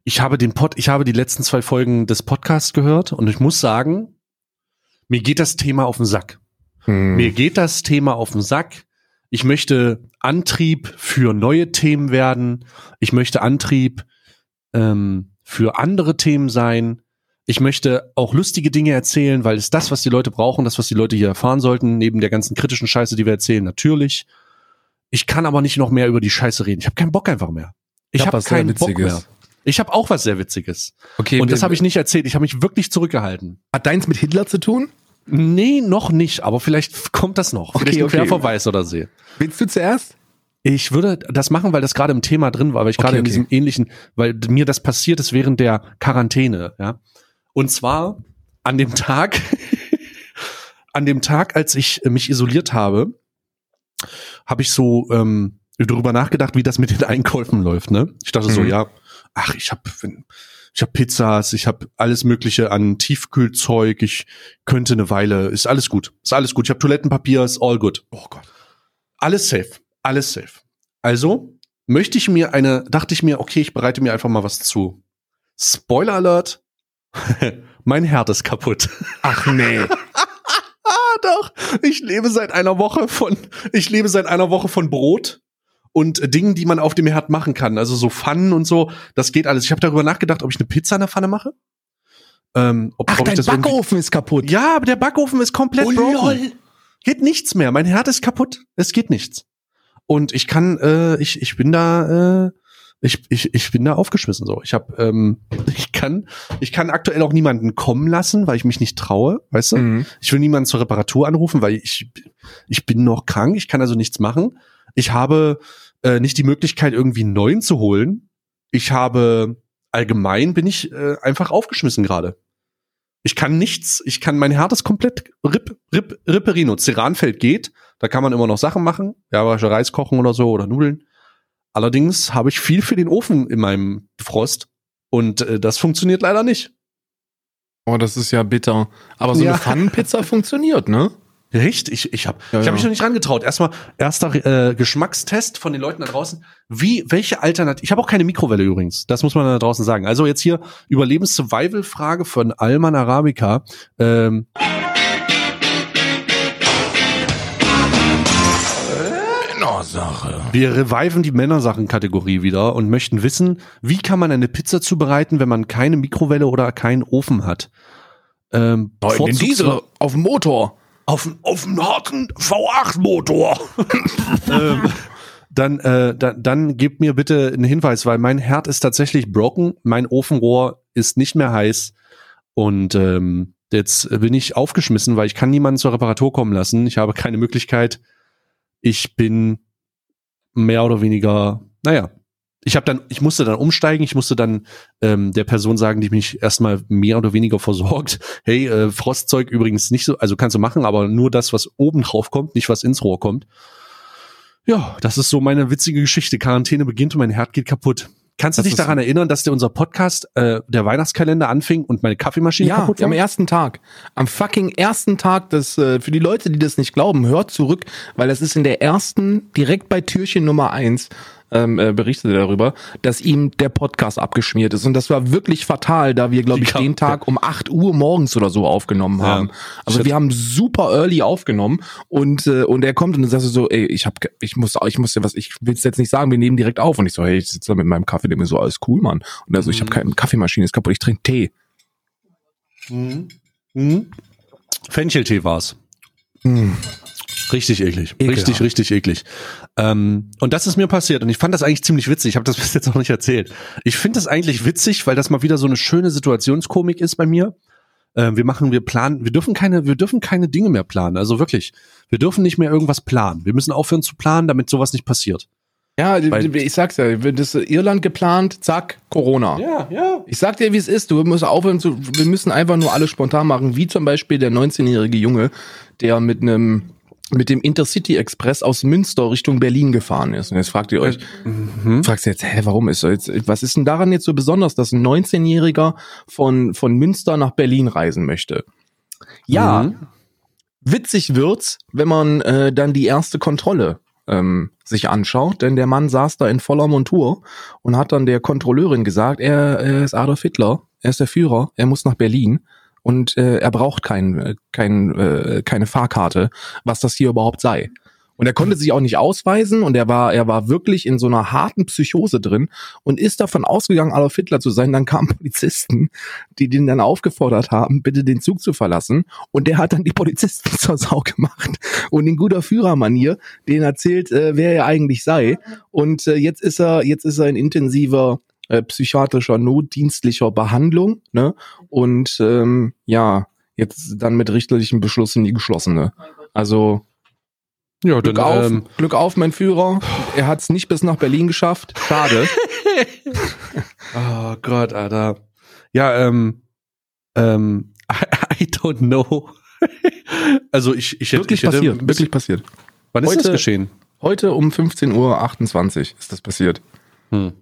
ich habe den Pod, ich habe die letzten zwei Folgen des Podcasts gehört und ich muss sagen, mir geht das Thema auf den Sack. Hm. Mir geht das Thema auf den Sack. Ich möchte Antrieb für neue Themen werden. Ich möchte Antrieb ähm, für andere Themen sein. Ich möchte auch lustige Dinge erzählen, weil es das, was die Leute brauchen, das, was die Leute hier erfahren sollten, neben der ganzen kritischen Scheiße, die wir erzählen, natürlich. Ich kann aber nicht noch mehr über die Scheiße reden. Ich habe keinen Bock einfach mehr. Ich hab habe sehr keinen Bock mehr. Ich habe auch was sehr Witziges. Okay, Und das habe ich nicht erzählt. Ich habe mich wirklich zurückgehalten. Hat deins mit Hitler zu tun? Nee, noch nicht, aber vielleicht kommt das noch. Okay, Vielleicht okay. Querverweis oder so. Willst du zuerst? Ich würde das machen, weil das gerade im Thema drin war, weil ich Okay, gerade in okay. diesem ähnlichen, weil mir das passiert ist während der Quarantäne, ja. Und zwar an dem Tag, an dem Tag, als ich mich isoliert habe, habe ich so ähm, darüber nachgedacht, wie das mit den Einkäufen läuft. Ne? Ich dachte so, Mhm. ja, ach, ich habe ich habe Pizzas, ich habe alles Mögliche an Tiefkühlzeug, ich könnte eine Weile, ist alles gut, ist alles gut. Ich habe Toilettenpapier, ist all good. Oh Gott. Alles safe, alles safe. Also möchte ich mir eine, dachte ich mir, okay, ich bereite mir einfach mal was zu. Spoiler Alert, mein Herd ist kaputt. Ach nee. Ah, doch. Ich lebe seit einer Woche von, ich lebe seit einer Woche von Brot und äh, Dingen, die man auf dem Herd machen kann. Also so Pfannen und so. Das geht alles. Ich habe darüber nachgedacht, ob ich eine Pizza in der Pfanne mache. Ähm, ob, Ach, ob ich dein Backofen ist kaputt. Ja, aber der Backofen ist komplett Oh, broken. lol. Geht nichts mehr. Mein Herd ist kaputt. Es geht nichts. Und ich kann, äh, ich, ich bin da, äh, ich, ich, ich bin da aufgeschmissen so. Ich habe, ähm, ich kann, ich kann aktuell auch niemanden kommen lassen, weil ich mich nicht traue, weißt du? Mhm. Ich will niemanden zur Reparatur anrufen, weil ich, ich bin noch krank, ich kann also nichts machen. Ich habe äh, nicht die Möglichkeit, irgendwie einen neuen zu holen. Ich habe allgemein bin ich äh, einfach aufgeschmissen gerade. Ich kann nichts, ich kann, mein Herd ist komplett rip, rip, ripperino. Ceranfeld geht, da kann man immer noch Sachen machen, ja, Reis kochen oder so oder Nudeln. Allerdings habe ich viel für den Ofen in meinem Frost und äh, das funktioniert leider nicht. Oh, das ist ja bitter. Aber so Ja. eine Pfannenpizza funktioniert, ne? Echt? Ich, ich habe Ja, ich hab mich noch nicht rangetraut. Erstmal erster äh, Geschmackstest von den Leuten da draußen. Wie, welche Alternative? Ich habe auch keine Mikrowelle übrigens. Das muss man da draußen sagen. Also jetzt hier Überlebens-Survival-Frage von Alman Arabica. Ähm, Männersache. Wir reviven die Männersachen-Kategorie wieder und möchten wissen, wie kann man eine Pizza zubereiten, wenn man keine Mikrowelle oder keinen Ofen hat? Ähm, diese auf dem Motor. Auf, auf einen harten V8-Motor. ähm, dann, äh, dann, dann gebt mir bitte einen Hinweis, weil mein Herd ist tatsächlich broken. Mein Ofenrohr ist nicht mehr heiß. Und ähm, jetzt bin ich aufgeschmissen, weil ich kann niemanden zur Reparatur kommen lassen. Ich habe keine Möglichkeit. Ich bin mehr oder weniger, naja, ich habe dann, ich musste dann umsteigen, ich musste dann ähm, der Person sagen, die mich erstmal mehr oder weniger versorgt, hey, äh, Frostzeug übrigens nicht so, also kannst du machen, aber nur das, was oben drauf kommt, nicht was ins Rohr kommt. Ja, das ist so meine witzige Geschichte. Quarantäne beginnt und mein Herd geht kaputt. Kannst du Das dich daran erinnern, dass der unser Podcast, äh, der Weihnachtskalender anfing und meine Kaffeemaschine Ja, kaputt war? am ersten Tag. Am fucking ersten Tag, das, äh, für die Leute, die das nicht glauben, hört zurück, weil das ist in der ersten, direkt bei Türchen Nummer eins, ähm, äh, berichtet er darüber, dass ihm der Podcast abgeschmiert ist. Und das war wirklich fatal, da wir, glaube ich, den Tag um 8 Uhr morgens oder so aufgenommen Ja. haben. Also Shit. wir haben super early aufgenommen und, äh, und er kommt und du so, ey, ich hab, ich muss, ich muss dir was, ich will's jetzt nicht sagen, wir nehmen direkt auf. Und ich so, hey, ich sitze da mit meinem Kaffee, der mir so, alles cool, Mann. Und er so, ich habe keine Kaffeemaschine, ist kaputt, ich trinke Tee. Mhm. Mhm. Fencheltee war's. Richtig eklig. Ekelhaft. Richtig, richtig eklig. Ähm, und das ist mir passiert und ich fand das eigentlich ziemlich witzig. Ich habe das bis jetzt noch nicht erzählt. Ich finde das eigentlich witzig, weil das mal wieder so eine schöne Situationskomik ist bei mir. Ähm, wir machen, wir planen, wir dürfen keine, wir dürfen keine Dinge mehr planen. Also wirklich, wir dürfen nicht mehr irgendwas planen. Wir müssen aufhören zu planen, damit sowas nicht passiert. Ja, Weil- ich sag's ja, das Irland geplant, zack, Corona. Ja, ja. Ich sag dir, wie es ist. Du musst aufhören zu, wir müssen einfach nur alles spontan machen, wie zum Beispiel der 19-jährige Junge, der mit einem mit dem Intercity Express aus Münster Richtung Berlin gefahren ist. Und jetzt fragt ihr euch, Mhm. fragst du jetzt, hä, warum ist jetzt, was ist denn daran jetzt so besonders, dass ein 19-Jähriger von, von Münster nach Berlin reisen möchte? Ja, Mhm. witzig wird's, wenn man äh, dann die erste Kontrolle ähm, sich anschaut, denn der Mann saß da in voller Montur und hat dann der Kontrolleurin gesagt, er, er ist Adolf Hitler, er ist der Führer, er muss nach Berlin und äh, er braucht kein, äh, kein, äh, keine Fahrkarte, was das hier überhaupt sei. Und er konnte sich auch nicht ausweisen und er war, er war wirklich in so einer harten Psychose drin und ist davon ausgegangen, Adolf Hitler zu sein. Dann kamen Polizisten, die den dann aufgefordert haben, bitte den Zug zu verlassen. Und der hat dann die Polizisten zur Sau gemacht und in guter Führermanier denen erzählt, äh, wer er eigentlich sei. Und äh, jetzt ist er, jetzt ist er in intensiver äh, psychiatrischer notdienstlicher Behandlung, ne? Und ähm, ja, jetzt dann mit richterlichem Beschluss in die geschlossene. Also Ja, Glück dann, auf, ähm, Glück auf, mein Führer. Er hat es nicht bis nach Berlin geschafft. Schade. Oh Gott, Alter. Ja, ähm, ähm, I, I don't know. also ich, ich hätte, wirklich ich hätte, passiert. Wirklich passiert. Wann ist das Heute- geschehen? Heute um 15.28 Uhr ist das passiert. Hm.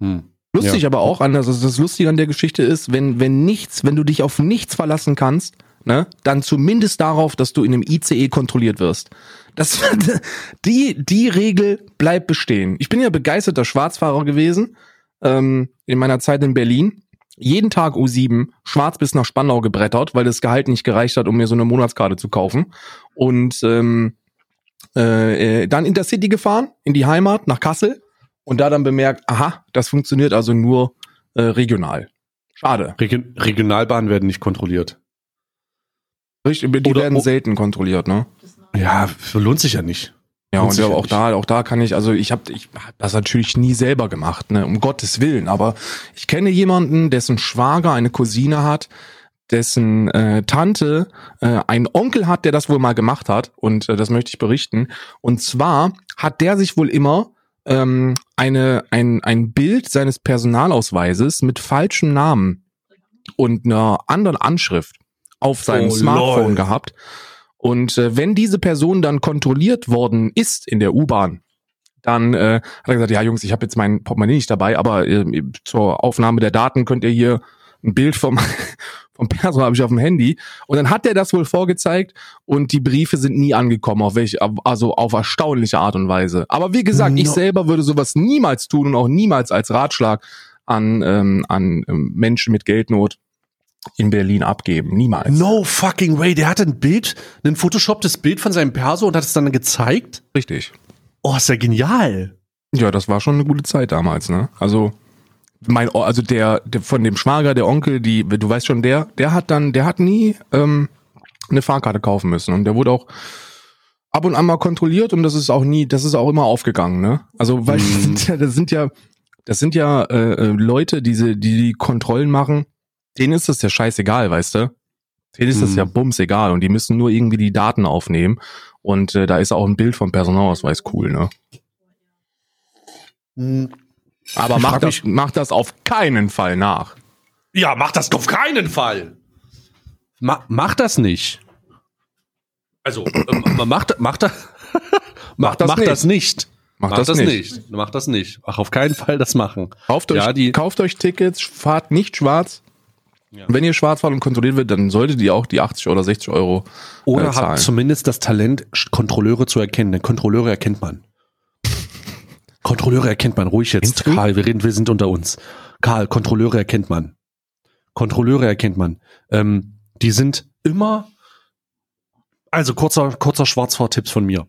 Hm. Lustig aber auch an, also das Lustige an der Geschichte ist, wenn, wenn nichts, wenn du dich auf nichts verlassen kannst, ne, dann zumindest darauf, dass du in einem ICE kontrolliert wirst. Das, die, die Regel bleibt bestehen. Ich bin ja begeisterter Schwarzfahrer gewesen, ähm, in meiner Zeit in Berlin. Jeden Tag U7, schwarz bis nach Spandau gebrettert, weil das Gehalt nicht gereicht hat, um mir so eine Monatskarte zu kaufen. Und ähm, äh, äh, dann Intercity gefahren, in die Heimat, nach Kassel und da dann bemerkt, aha, das funktioniert also nur äh, regional. Schade. Regi Regionalbahnen werden nicht kontrolliert. Richtig, die Oder- werden selten kontrolliert, ne? Ja, lohnt sich ja nicht. Ja, und ja auch nicht. da, auch da kann ich, also ich habe ich hab das natürlich nie selber gemacht, ne, um Gottes Willen. Aber ich kenne jemanden, dessen Schwager eine Cousine hat, dessen äh, Tante äh, einen Onkel hat, der das wohl mal gemacht hat. Und äh, das möchte ich berichten. Und zwar hat der sich wohl immer ähm, eine, ein, ein Bild seines Personalausweises mit falschem Namen und einer anderen Anschrift auf seinem Oh, Smartphone lol. gehabt. Und äh, wenn diese Person dann kontrolliert worden ist in der U-Bahn, dann äh, hat er gesagt, ja Jungs, ich habe jetzt mein Portemonnaie nicht dabei, aber äh, zur Aufnahme der Daten könnt ihr hier ein Bild vom vom Personal habe ich auf dem Handy und dann hat er das wohl vorgezeigt und die Briefe sind nie angekommen, auf welche, also auf erstaunliche Art und Weise. Aber wie gesagt, ich No. selber würde sowas niemals tun und auch niemals als Ratschlag an ähm, an ähm, Menschen mit Geldnot in Berlin abgeben, niemals. No fucking way. Der hatte ein Bild, ein photoshoptes Bild von seinem Perso und hat es dann gezeigt. Richtig. Oh, ist ja genial. Ja, das war schon eine gute Zeit damals, ne? Also mein, also der, der von dem Schwager, der Onkel, die, du weißt schon, der, der hat dann, der hat nie ähm, eine Fahrkarte kaufen müssen und der wurde auch ab und an mal kontrolliert und das ist auch nie, das ist auch immer aufgegangen, ne? Also weil das sind ja, das sind ja, das sind ja äh, äh, Leute, diese, die die Kontrollen machen, denen ist das ja scheißegal, weißt du? Denen ist das Mhm. ja bums egal und die müssen nur irgendwie die Daten aufnehmen und äh, da ist auch ein Bild vom Personalausweis cool, ne? Aber mach das, mach das auf keinen Fall nach. Ja, mach das auf keinen Fall. Ma mach das nicht. Also, ähm, mach, da- mach, da, mach, das mach nicht. das nicht. Mach, Mach das, nicht. Mach das nicht. Mach auf keinen Fall das machen. Kauft euch, Ja, die- kauft euch Tickets, fahrt nicht schwarz. Ja. Wenn ihr schwarz fahrt und kontrolliert wird, dann solltet ihr auch die 80 oder 60 Euro Oder äh, zahlen. habt zumindest das Talent, Kontrolleure zu erkennen. Denn Kontrolleure erkennt man. Kontrolleure erkennt man. Ruhig jetzt, Kennst? Karl. Wir reden, wir sind unter uns. Karl, Kontrolleure erkennt man. Kontrolleure erkennt man. Ähm, die sind immer. Also kurzer, kurzer Schwarzfahrtipps von mir.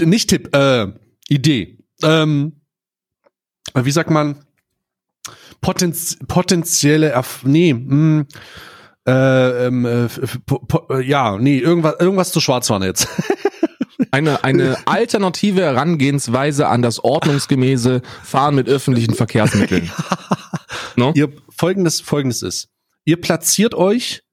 Nicht Tipp, äh, Idee. Ähm, wie sagt man? Potenz, potenzielle, Erf nee, mh, äh, ähm, äh, po, po, ja, nee, irgendwas, irgendwas zu Schwarzfahren jetzt. Eine, eine alternative Herangehensweise an das ordnungsgemäße Fahren mit öffentlichen Verkehrsmitteln. No? ihr folgendes, folgendes ist. Ihr platziert euch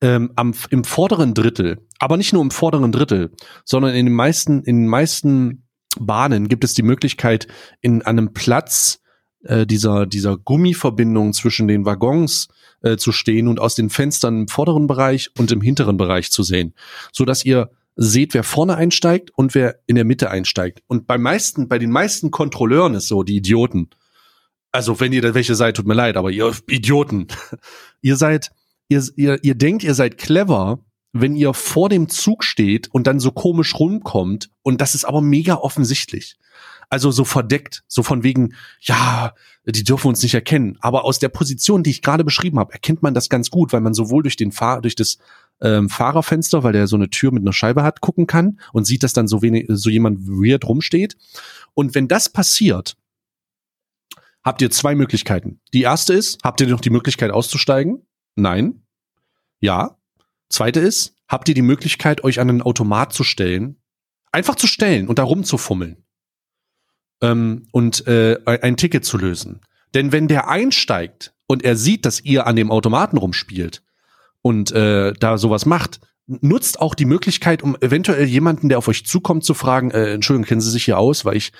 ähm, am, im vorderen Drittel, aber nicht nur im vorderen Drittel, sondern in den meisten, in den meisten Bahnen gibt es die Möglichkeit, in einem Platz äh, dieser, dieser Gummiverbindung zwischen den Waggons äh, zu stehen und aus den Fenstern im vorderen Bereich und im hinteren Bereich zu sehen, so dass ihr seht, wer vorne einsteigt und wer in der Mitte einsteigt. Und bei meisten, bei den meisten Kontrolleuren ist so, die Idioten, also wenn ihr da welche seid, tut mir leid, aber ihr Idioten, ihr seid, ihr, ihr, ihr denkt, ihr seid clever, wenn ihr vor dem Zug steht und dann so komisch rumkommt und das ist aber mega offensichtlich. Also so verdeckt, so von wegen, ja, die dürfen uns nicht erkennen. Aber aus der Position, die ich gerade beschrieben habe, erkennt man das ganz gut, weil man sowohl durch den Fahr durch das ähm, Fahrerfenster, weil der so eine Tür mit einer Scheibe hat, gucken kann und sieht, dass dann so wenig, so jemand weird rumsteht. Und wenn das passiert, habt ihr zwei Möglichkeiten. Die erste ist, habt ihr noch die Möglichkeit auszusteigen? Nein. Ja. Zweite ist, habt ihr die Möglichkeit, euch an einen Automat zu stellen? Einfach zu stellen und da rumzufummeln. Ähm, und äh, ein Ticket zu lösen. Denn wenn der einsteigt und er sieht, dass ihr an dem Automaten rumspielt und äh, da sowas macht, nutzt auch die Möglichkeit, um eventuell jemanden, der auf euch zukommt, zu fragen, äh, Entschuldigung, kennen Sie sich hier aus, weil ich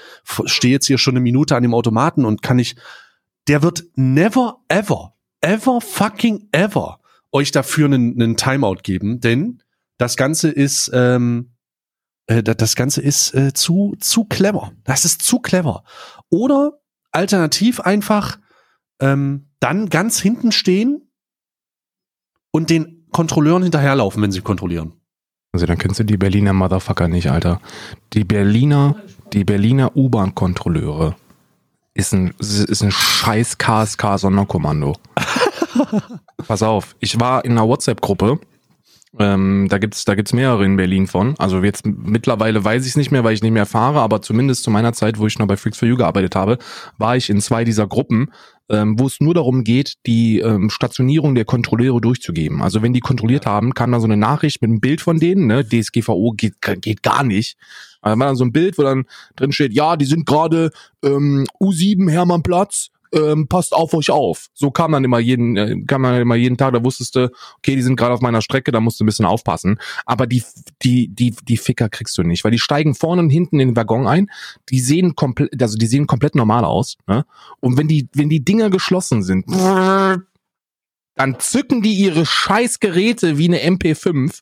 stehe jetzt hier schon eine Minute an dem Automaten und kann ich, der wird never, ever, ever fucking ever euch dafür einen, einen Timeout geben, denn das Ganze ist, ähm, äh, da- das Ganze ist äh, zu, zu clever. Das ist zu clever. Oder alternativ einfach ähm, dann ganz hinten stehen und den Kontrolleuren hinterherlaufen, wenn sie kontrollieren. Also dann kennst du die Berliner Motherfucker nicht, Alter. Die Berliner, die Berliner U-Bahn-Kontrolleure ist ein, ist ein scheiß KSK-Sonderkommando. Pass auf, ich war in einer WhatsApp-Gruppe. Ähm, da gibt's, da gibt's mehrere in Berlin von. Also jetzt mittlerweile weiß ich es nicht mehr, weil ich nicht mehr fahre, aber zumindest zu meiner Zeit, wo ich noch bei Freaks for You gearbeitet habe, war ich in zwei dieser Gruppen, ähm, wo es nur darum geht, die ähm, Stationierung der Kontrolleure durchzugeben. Also wenn die kontrolliert haben, kam da so eine Nachricht mit einem Bild von denen, ne? DSGVO geht, geht gar nicht. Da war dann so ein Bild, wo dann drin steht, ja, die sind gerade ähm, U7 Hermannplatz, ähm, passt auf euch auf. So kam dann immer jeden, äh, kam dann immer jeden Tag, da wusstest du, okay, die sind gerade auf meiner Strecke, da musst du ein bisschen aufpassen. Aber die, die, die, die Ficker kriegst du nicht, weil die steigen vorne und hinten in den Waggon ein, die sehen komplett, also die sehen komplett normal aus, ne? Und wenn die, wenn die Dinger geschlossen sind, dann zücken die ihre scheiß Geräte wie eine MP5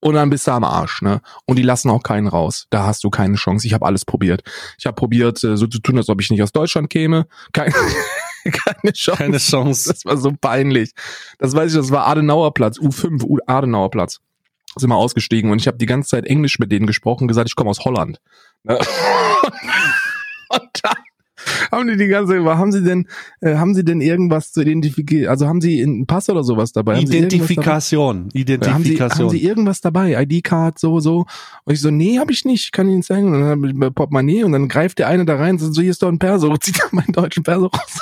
und dann bist du am Arsch, ne? Und die lassen auch keinen raus. Da hast du keine Chance. Ich habe alles probiert. Ich habe probiert, äh, so zu tun, als ob ich nicht aus Deutschland käme. Keine, keine Chance. Keine Chance. Das war so peinlich. Das weiß ich, das war Adenauerplatz, U5, U Adenauerplatz. Sind wir ausgestiegen und ich habe die ganze Zeit Englisch mit denen gesprochen, gesagt, ich komme aus Holland. Ne? Und dann haben die die ganze, haben sie denn, äh, haben sie denn irgendwas zu identifizieren? Also haben sie einen Pass oder sowas dabei? Identifikation. dabei? Haben sie, Identifikation. haben sie irgendwas dabei? ID-Card, so, so. Und ich so, nee, habe ich nicht, kann ich Ihnen zeigen. Und dann hab ich Portemonnaie und dann greift der eine da rein und so, hier ist doch ein Perso, zieht er meinen deutschen Perso raus.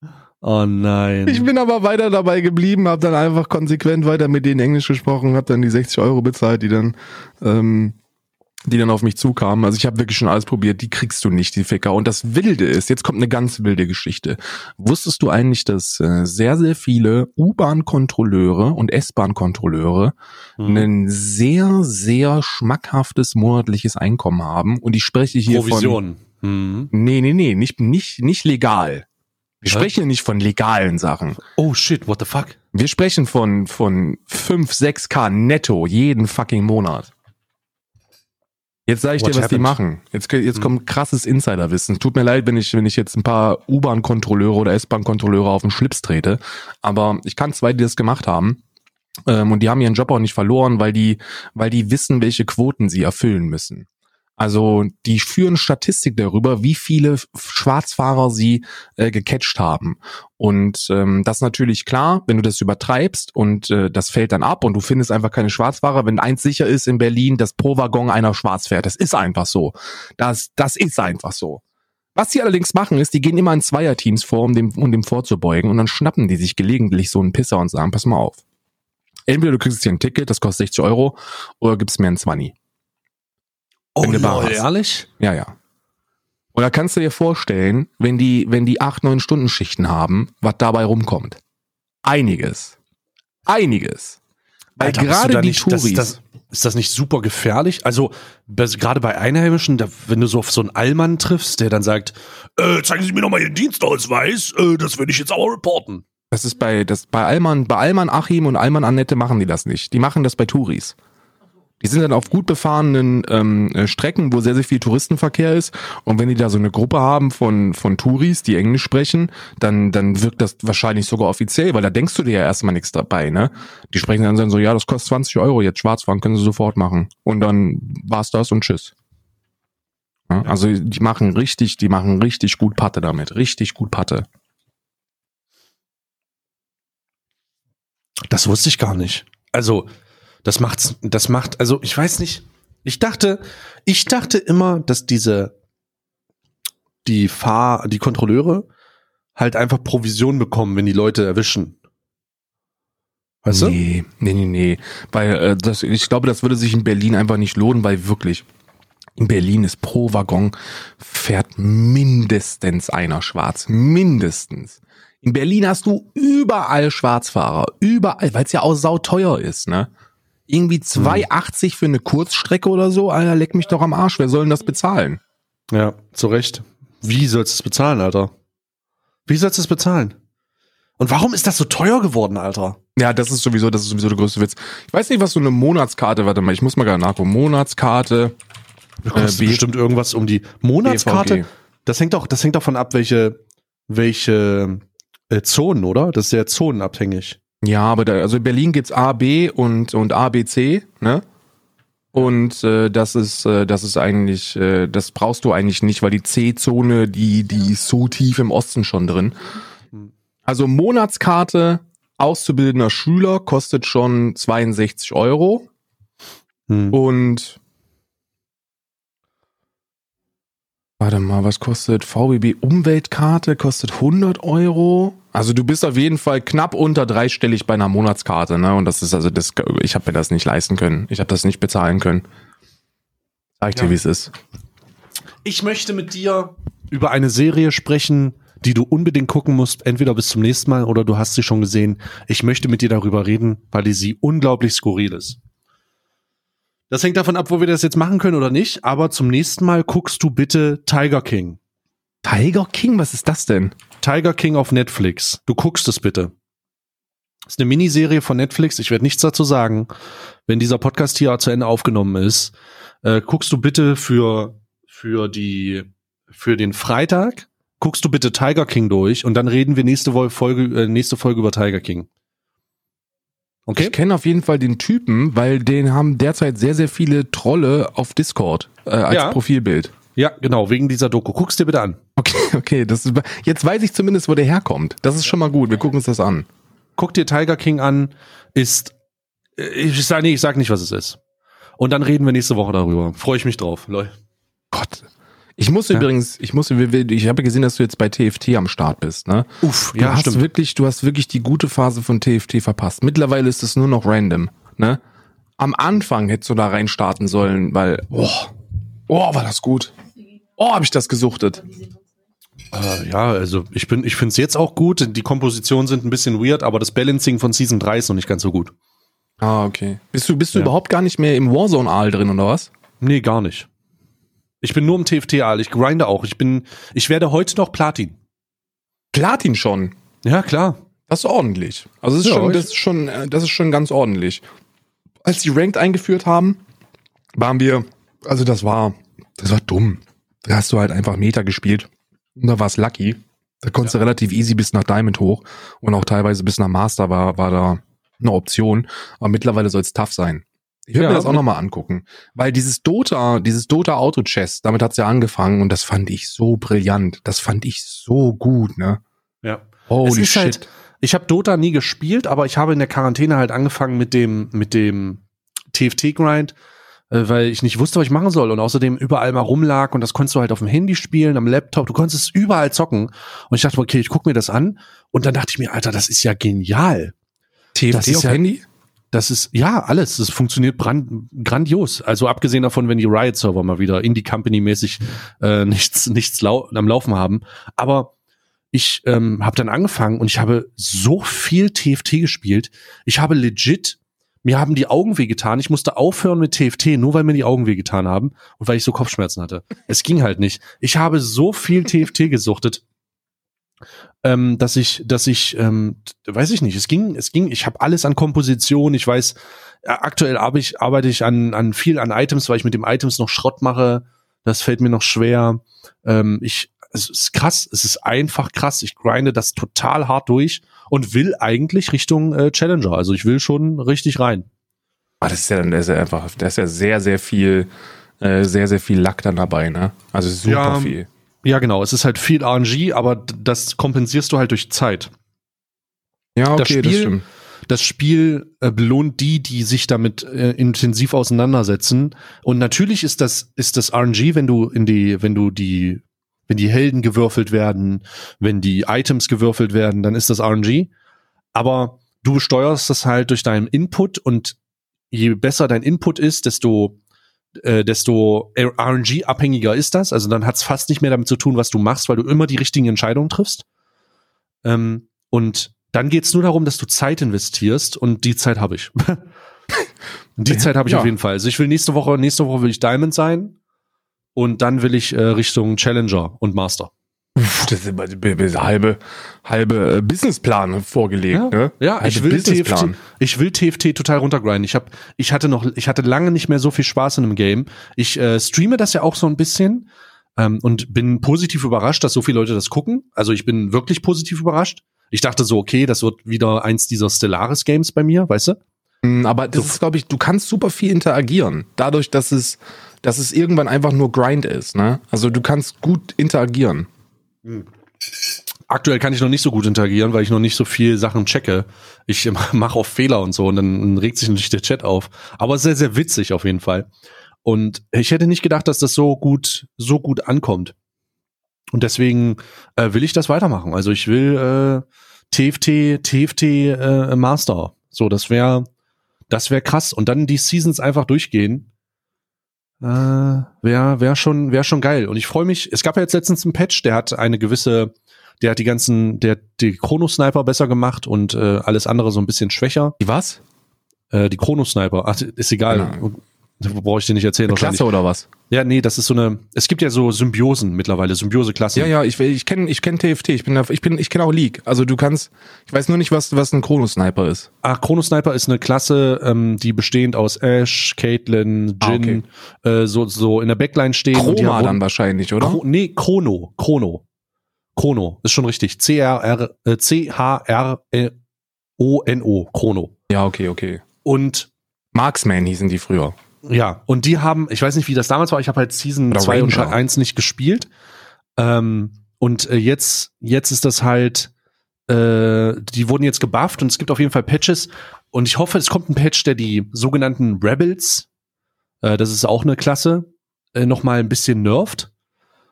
oh nein. Ich bin aber weiter dabei geblieben, habe dann einfach konsequent weiter mit denen Englisch gesprochen, habe dann die 60 Euro bezahlt, die dann, ähm, die dann auf mich zukamen. Also ich habe wirklich schon alles probiert. Die kriegst du nicht, die Ficker. Und das Wilde ist, jetzt kommt eine ganz wilde Geschichte. Wusstest du eigentlich, dass äh, sehr, sehr viele U-Bahn-Kontrolleure und S-Bahn-Kontrolleure Mhm. ein sehr, sehr schmackhaftes monatliches Einkommen haben? Und ich spreche hier von... Provision. Mhm. Nee, nee, nee, nicht, nicht, nicht legal. Wir Ja? sprechen hier nicht von legalen Sachen. Oh shit, what the fuck? Wir sprechen von, von 5, 6k netto jeden fucking Monat. Jetzt sage ich What dir, was die happened? machen. Jetzt, jetzt kommt krasses Insiderwissen. Tut mir leid, wenn ich, wenn ich jetzt ein paar U-Bahn-Kontrolleure oder S-Bahn-Kontrolleure auf den Schlips trete. Aber ich kann zwei, die das gemacht haben. Ähm, und die haben ihren Job auch nicht verloren, weil die, weil die wissen, welche Quoten sie erfüllen müssen. Also die führen Statistik darüber, wie viele Schwarzfahrer sie äh, gecatcht haben. Und ähm, das ist natürlich klar, wenn du das übertreibst und äh, das fällt dann ab und du findest einfach keine Schwarzfahrer, wenn eins sicher ist in Berlin, dass pro Waggon einer schwarz fährt. Das ist einfach so. Das, das ist einfach so. Was sie allerdings machen, ist, die gehen immer in Zweierteams vor, um dem, um dem vorzubeugen und dann schnappen die sich gelegentlich so einen Pisser und sagen, pass mal auf. Entweder du kriegst hier ein Ticket, das kostet 60 Euro, oder gibst mir ein 20. Oh, Wenn du Bar lol, hast. ehrlich? Ja, ja. Und da kannst du dir vorstellen, wenn die, wenn die acht, neun Stunden Schichten haben, was dabei rumkommt. Einiges. Einiges. Weil Alter, gerade da die nicht, das, Touris. das, ist das nicht super gefährlich? Also, gerade bei Einheimischen, da, wenn du so auf so einen Allmann triffst, der dann sagt, äh, zeigen Sie mir noch mal Ihren Dienstausweis, äh, das würde ich jetzt aber reporten. Das ist bei, das, bei Alman, bei Alman Achim und Alman Annette machen die das nicht. Die machen das bei Touris. Die sind dann auf gut befahrenen ähm, äh, Strecken, wo sehr, sehr viel Touristenverkehr ist. Und wenn die da so eine Gruppe haben von, von Touris, die Englisch sprechen, dann, dann wirkt das wahrscheinlich sogar offiziell, weil da denkst du dir ja erstmal nichts dabei, ne? Die sprechen dann so, ja, das kostet 20 Euro, jetzt Schwarzfahren können sie sofort machen. Und dann war's das und tschüss. Ja, also die machen richtig, die machen richtig gut Patte damit. Richtig gut Patte. Das wusste ich gar nicht. Also, das macht's, das macht, also ich weiß nicht. Ich dachte, ich dachte immer, dass diese, die Fahr, die Kontrolleure halt einfach Provision bekommen, wenn die Leute erwischen. Weißt du? Nee, nee, nee, nee. Weil äh, das, ich glaube, das würde sich in Berlin einfach nicht lohnen, weil wirklich in Berlin ist pro Waggon fährt mindestens einer schwarz. Mindestens. In Berlin hast du überall Schwarzfahrer. Überall, weil es ja auch sauteuer ist, ne? Irgendwie 2,80 für eine Kurzstrecke oder so, Alter, leck mich doch am Arsch. Wer soll denn das bezahlen? Ja, zu Recht. Wie sollst du es bezahlen, Alter? Wie sollst du es bezahlen? Und warum ist das so teuer geworden, Alter? Ja, das ist sowieso, das ist sowieso der größte Witz. Ich weiß nicht, was so eine Monatskarte, warte mal, ich muss mal gerade nachgucken. Monatskarte, Das kostet Äh, bestimmt irgendwas um die Monatskarte. BVG. Das hängt doch, das hängt davon ab, welche, welche äh, Zonen, oder? Das ist sehr zonenabhängig. Ja, aber da, also in Berlin gibt's A, B und, und A, B, C, ne? Und äh, das ist, äh, das ist eigentlich, äh, das brauchst du eigentlich nicht, weil die C-Zone, die, die ist so tief im Osten schon drin. Also Monatskarte auszubildender Schüler kostet schon 62 Euro Hm. und warte mal, was kostet VBB Umweltkarte? Kostet 100 Euro. Also du bist auf jeden Fall knapp unter dreistellig bei einer Monatskarte, ne? Und das ist also das, ich habe mir das nicht leisten können. Ich habe das nicht bezahlen können. Sag ich dir, Ja. wie es ist. Ich möchte mit dir über eine Serie sprechen, die du unbedingt gucken musst, entweder bis zum nächsten Mal oder du hast sie schon gesehen. Ich möchte mit dir darüber reden, weil die sie unglaublich skurril ist. Das hängt davon ab, wo wir das jetzt machen können oder nicht, aber zum nächsten Mal guckst du bitte Tiger King. Tiger King, was ist das denn? Tiger King auf Netflix. Du guckst es bitte. Das ist eine Miniserie von Netflix. Ich werde nichts dazu sagen. Wenn dieser Podcast hier zu Ende aufgenommen ist, äh, guckst du bitte für, für die, für den Freitag, guckst du bitte Tiger King durch und dann reden wir nächste Folge, äh, nächste Folge über Tiger King. Okay? Ich kenne auf jeden Fall den Typen, weil den haben derzeit sehr, sehr viele Trolle auf Discord äh, als Ja. Profilbild. Ja, genau, wegen dieser Doku. Guck's dir bitte an. Okay, okay. Das ist, jetzt weiß ich zumindest, wo der herkommt. Das ist schon mal gut. Wir gucken uns das an. Guck dir Tiger King an, ist, äh, ich sag, nee, ich sag nicht, was es ist. Und dann reden wir nächste Woche darüber. Freue ich mich drauf. Lol. Gott. Ich muss übrigens, ich muss, ich habe gesehen, dass du jetzt bei TFT am Start bist, ne? Uff, Du hast wirklich, du hast wirklich die gute Phase von TFT verpasst. Mittlerweile ist es nur noch random, ne? Am Anfang hättest du da rein starten sollen, weil, oh, oh, war das gut. Oh, habe ich das gesuchtet. Äh, ja, also ich bin, ich finde es jetzt auch gut. Die Kompositionen sind ein bisschen weird, aber das Balancing von Season 3 ist noch nicht ganz so gut. Ah, okay. Bist du, bist du Ja. überhaupt gar nicht mehr im Warzone-Aal drin, oder was? Nee, gar nicht. Ich bin nur im TFT-Aal. Ich grinde auch. Ich bin, ich werde heute noch Platin. Platin schon. Ja, klar. Das ist ordentlich. Also das ist, Ja, schon, das ist schon, äh, das ist schon ganz ordentlich. Als die Ranked eingeführt haben, waren wir, also das war, das war dumm. Da hast du halt einfach Meter gespielt. Und da war es lucky. Da konntest du relativ easy bis nach Diamond hoch. Und auch teilweise bis nach Master war, war da eine Option. Aber mittlerweile soll es tough sein. Ich würde Ja, mir das auch nochmal angucken. Weil dieses Dota, dieses Dota Auto Chess, damit hat's ja angefangen und das fand ich so brillant. Das fand ich so gut, ne? Ja. Holy shit. halt, ich habe Dota nie gespielt, aber ich habe in der Quarantäne halt angefangen mit dem, mit dem TFT-Grind, äh, weil ich nicht wusste, was ich machen soll und außerdem überall mal rumlag und das konntest du halt auf dem Handy spielen, am Laptop, du konntest es überall zocken und ich dachte, okay, ich guck mir das an und dann dachte ich mir, Alter, das ist ja genial. TFT auf ja- Handy? Das ist, ja, alles. Das funktioniert brand, grandios. Also abgesehen davon, wenn die Riot-Server mal wieder Indie-Company-mäßig äh, nichts, nichts lau am Laufen haben. Aber ich ähm, habe dann angefangen und ich habe so viel TFT gespielt. Ich habe legit, mir haben die Augen wehgetan. Ich musste aufhören mit TFT, nur weil mir die Augen wehgetan haben und weil ich so Kopfschmerzen hatte. Es ging halt nicht. Ich habe so viel TFT gesuchtet ähm, dass ich, dass ich, ähm, weiß ich nicht, es ging, es ging, ich habe alles an Komposition, ich weiß, äh, aktuell arbeite ich, arbeite ich an, an viel an Items, weil ich mit dem Items noch Schrott mache, das fällt mir noch schwer. Ähm, ich, es ist krass, es ist einfach krass, ich grinde das total hart durch und will eigentlich Richtung äh, Challenger, also ich will schon richtig rein. Ah, das ist ja, das ist ja einfach, da ist ja sehr, sehr viel, äh, sehr, sehr viel Lack dann dabei, ne? Also super Ja, viel. Ja, genau, es ist halt viel RNG, aber das kompensierst du halt durch Zeit. Ja, das okay, das, Spiel- stimmt. das Spiel äh, belohnt die, die sich damit äh, intensiv auseinandersetzen. Und natürlich ist das, ist das RNG, wenn du in die, wenn du die, wenn die Helden gewürfelt werden, wenn die Items gewürfelt werden, dann ist das RNG. Aber du steuerst das halt durch deinen Input und je besser dein Input ist, desto äh, desto RNG-abhängiger ist das. Also dann hat es fast nicht mehr damit zu tun, was du machst, weil du immer die richtigen Entscheidungen triffst. Ähm, und dann geht's nur darum, dass du Zeit investierst und die Zeit habe ich. die Zeit habe ich ja. auf jeden Fall. Also ich will nächste Woche, nächste Woche will ich Diamond sein und dann will ich äh, Richtung Challenger und Master. Das ist halbe, halbe äh, Businessplan vorgelegt, ne? Ja, Halbe ich will TFT, ich will TFT total runtergrinden. Ich hab, ich hatte noch, ich hatte lange nicht mehr so viel Spaß in einem Game. Ich äh, streame das ja auch so ein bisschen ähm, und bin positiv überrascht, dass so viele Leute das gucken. Also ich bin wirklich positiv überrascht. Ich dachte so, okay, das wird wieder eins dieser Stellaris Games bei mir, weißt du? Mm, Aber das ist, glaube ich, du kannst super viel interagieren. Dadurch, dass es, dass es irgendwann einfach nur Grind ist, ne? Also du kannst gut interagieren. Aktuell kann ich noch nicht so gut interagieren, weil ich noch nicht so viel Sachen checke. Ich mache auch Fehler und so und dann, regt sich natürlich der Chat auf. Aber sehr, sehr witzig auf jeden Fall. Und ich hätte nicht gedacht, dass das so gut, so gut ankommt. Und deswegen äh, will ich das weitermachen. Also ich will äh, TFT, TFT äh, Master. So, das wäre, das wäre krass. Und dann die Seasons einfach durchgehen. Äh, wäre wär schon, wär schon geil. Und ich freue mich. Es gab ja jetzt letztens einen Patch, der hat eine gewisse der hat die ganzen, der hat die Chrono-Sniper besser gemacht und äh, alles andere so ein bisschen schwächer. Die was? Äh, die Chrono-Sniper, ach, ist egal. Genau. Brauche ich dir nicht erzählen. Eine. Klasse oder was? Ja, nee, das ist so eine, es gibt ja so Symbiosen mittlerweile, Symbiose-Klassen. Ja, ja, ich, ich kenne ich kenn TFT, ich bin, da- ich bin, ich kenne auch League. Also du kannst, ich weiß nur nicht, was, was ein Chrono-Sniper ist. Ach, Chrono-Sniper ist eine Klasse, ähm, die bestehend aus Ash, Caitlyn, Ah, Jin, äh, so, so in der Backline stehen. Chroma dann wahrscheinlich, oder? Chro nee, Chrono, Chrono. Chrono, ist schon richtig. C-R-R, äh, C-H-R-O-N-O, Chrono. Ja, okay, okay. Und Marksman hießen die früher. Ja, und die haben, ich weiß nicht, wie das damals war, ich habe halt Season Oder 2 und Ranger. 1 nicht gespielt. Ähm, und äh, jetzt, jetzt ist das halt, äh, die wurden jetzt gebufft und es gibt auf jeden Fall Patches. Und ich hoffe, es kommt ein Patch, der die sogenannten Rebels, äh, das ist auch eine Klasse, äh, noch mal ein bisschen nervt.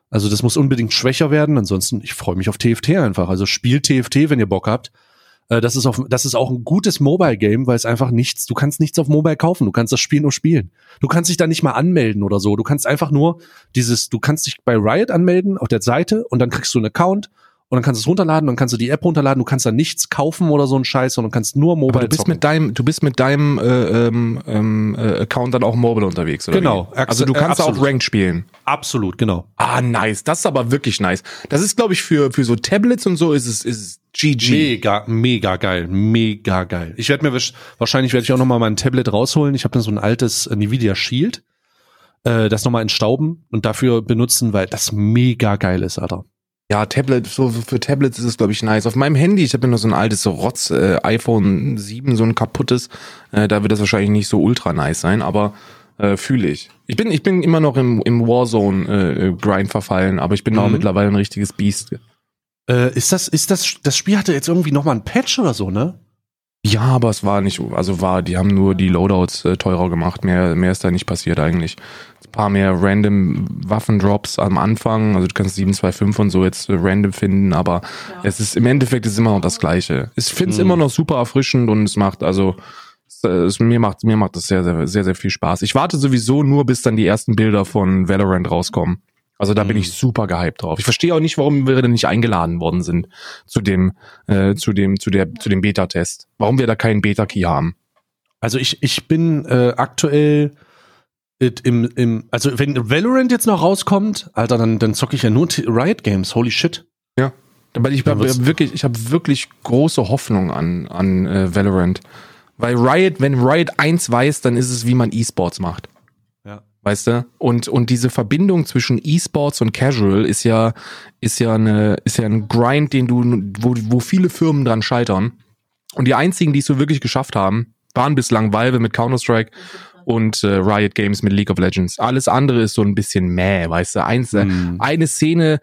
Also das muss unbedingt schwächer werden. Ansonsten, ich freue mich auf TFT einfach. Also spielt TFT, wenn ihr Bock habt. Äh, das ist auf, das ist auch ein gutes Mobile-Game, weil es einfach nichts, du kannst nichts auf Mobile kaufen. Du kannst das Spiel nur spielen. Du kannst dich da nicht mal anmelden oder so. Du kannst einfach nur dieses, du kannst dich bei Riot anmelden auf der Seite und dann kriegst du einen Account und dann kannst du es runterladen, dann kannst du die App runterladen, du kannst da nichts kaufen oder so ein Scheiß, sondern kannst nur Mobile Aber du bist zocken. mit deinem, du bist mit deinem äh, ähm, ähm, äh, Account dann auch mobile unterwegs, oder? Genau, Wie? Also du äh, kannst auch absolut. Ranked spielen. Absolut, genau. Ah, nice. Das ist aber wirklich nice. Das ist, glaube ich, für, für so Tablets und so ist es, ist es GG. Mega, mega geil, mega geil. Ich werde mir wahrscheinlich werde ich auch noch mal mein Tablet rausholen. Ich habe dann so ein altes äh, Nvidia Shield, äh, das noch mal entstauben und dafür benutzen, weil das mega geil ist, Alter. Ja, Tablet, so für Tablets ist es, glaube ich, nice. Auf meinem Handy, ich habe ja noch so ein altes so Rotz, äh, iPhone 7, so ein kaputtes, äh, da wird das wahrscheinlich nicht so ultra nice sein, aber äh, fühle ich. Ich bin, ich bin immer noch im, im Warzone-Grind verfallen, aber ich bin auch Mhm. mittlerweile ein richtiges Biest. Äh, ist das, ist das, das Spiel hatte jetzt irgendwie noch mal ein Patch oder so, ne? Ja, aber es war nicht, also war, die haben nur die Loadouts äh, teurer gemacht. Mehr, mehr ist da nicht passiert eigentlich. Ein paar mehr random Waffendrops am Anfang. Also du kannst 725 und so jetzt äh, random finden, aber es ist im Endeffekt ist immer noch das Gleiche. Ich finde es Mhm. immer noch super erfrischend und es macht, also es, äh, es, mir macht, mir macht das sehr, sehr, sehr, sehr viel Spaß. Ich warte sowieso nur, bis dann die ersten Bilder von Valorant rauskommen. Also da bin Mhm. ich super gehypt drauf. Ich verstehe auch nicht, warum wir denn nicht eingeladen worden sind zu dem, äh, zu dem, zu der, zu dem Beta-Test. Warum wir da keinen Beta-Key haben. Also ich, ich bin äh, aktuell it- im, im, also wenn Valorant jetzt noch rauskommt, Alter, dann, dann zocke ich ja nur Riot Games. Holy shit. Ja. Weil ich habe wirklich, ich habe wirklich große Hoffnung an, an äh, Valorant. Weil Riot, wenn Riot eins weiß, dann ist es, wie man E-Sports macht. Weißt du? Und, und diese Verbindung zwischen E-Sports und Casual ist ja, ist ja eine, ist ja ein Grind, den du, wo, wo viele Firmen dran scheitern. Und die einzigen, die es so wirklich geschafft haben, waren bislang Valve mit Counter-Strike und äh, Riot Games mit League of Legends. Alles andere ist so ein bisschen mäh, weißt du? Eins, Hm. eine Szene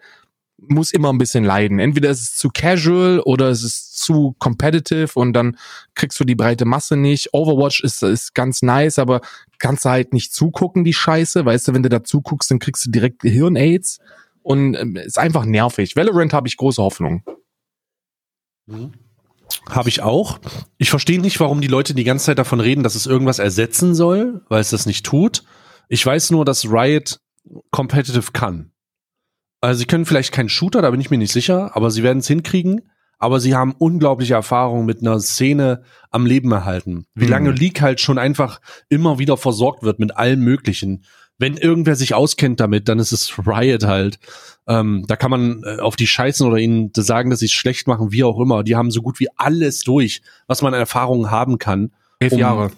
muss immer ein bisschen leiden. Entweder ist es zu casual oder es ist zu competitive und dann kriegst du die breite Masse nicht. Overwatch ist, ist ganz nice, aber kannst du halt nicht zugucken, die Scheiße. Weißt du, wenn du da zuguckst, dann kriegst du direkt Hirn-Aids und ähm, ist einfach nervig. Valorant habe ich große Hoffnung. Habe ich auch. Ich verstehe nicht, warum die Leute die ganze Zeit davon reden, dass es irgendwas ersetzen soll, weil es das nicht tut. Ich weiß nur, dass Riot competitive kann. Also sie können vielleicht keinen Shooter, da bin ich mir nicht sicher, aber sie werden es hinkriegen. Aber sie haben unglaubliche Erfahrung mit einer Szene am Leben erhalten. Wie Mhm. lange League halt schon einfach immer wieder versorgt wird mit allem Möglichen. Wenn irgendwer sich auskennt damit, dann ist es Riot halt. Ähm, da kann man äh, auf die scheißen oder ihnen sagen, dass sie es schlecht machen, wie auch immer. Die haben so gut wie alles durch, was man an Erfahrungen haben kann, Elf Um- Jahre.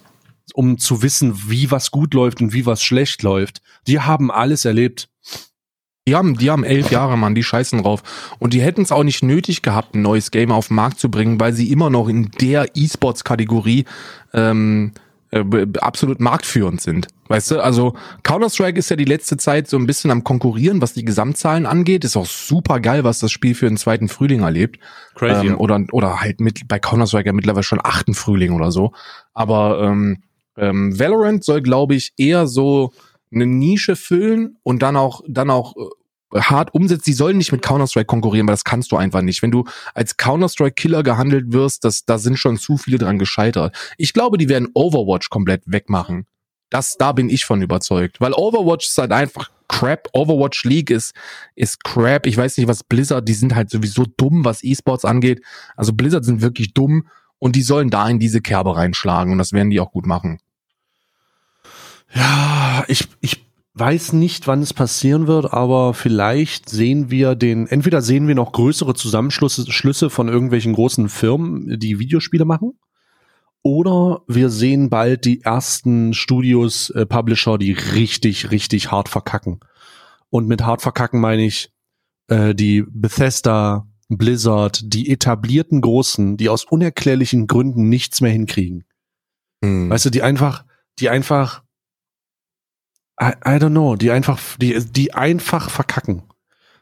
um zu wissen, wie was gut läuft und wie was schlecht läuft. Die haben alles erlebt. Die haben, die haben elf Jahre, Mann, die scheißen drauf. Und die hätten es auch nicht nötig gehabt, ein neues Game auf den Markt zu bringen, weil sie immer noch in der E-Sports-Kategorie ähm, äh, absolut marktführend sind. Weißt du, also Counter-Strike ist ja die letzte Zeit so ein bisschen am Konkurrieren, was die Gesamtzahlen angeht. Ist auch super geil, was das Spiel für den zweiten Frühling erlebt. Crazy. Ähm, oder, oder halt mit bei Counter-Strike ja mittlerweile schon achten Frühling oder so. Aber ähm, ähm, Valorant soll, glaube ich, eher so eine Nische füllen und dann auch, dann auch äh, hart umsetzen. Die sollen nicht mit Counter-Strike konkurrieren, weil das kannst du einfach nicht. Wenn du als Counter-Strike-Killer gehandelt wirst, das, da sind schon zu viele dran gescheitert. Ich glaube, die werden Overwatch komplett wegmachen. Das, da bin ich von überzeugt. Weil Overwatch ist halt einfach Crap. Overwatch League ist, ist Crap. Ich weiß nicht, was Blizzard, die sind halt sowieso dumm, was E-Sports angeht. Also Blizzard sind wirklich dumm und die sollen da in diese Kerbe reinschlagen und das werden die auch gut machen. Ja, ich, ich weiß nicht, wann es passieren wird, aber vielleicht sehen wir den, entweder sehen wir noch größere Zusammenschlüsse Schlüsse von irgendwelchen großen Firmen, die Videospiele machen, oder wir sehen bald die ersten Studios, äh, Publisher, die richtig, richtig hart verkacken. Und mit hart verkacken meine ich äh, die Bethesda, Blizzard, die etablierten Großen, die aus unerklärlichen Gründen nichts mehr hinkriegen. Hm. Weißt du, die einfach, die einfach, I, I don't know, die einfach, die, die einfach verkacken.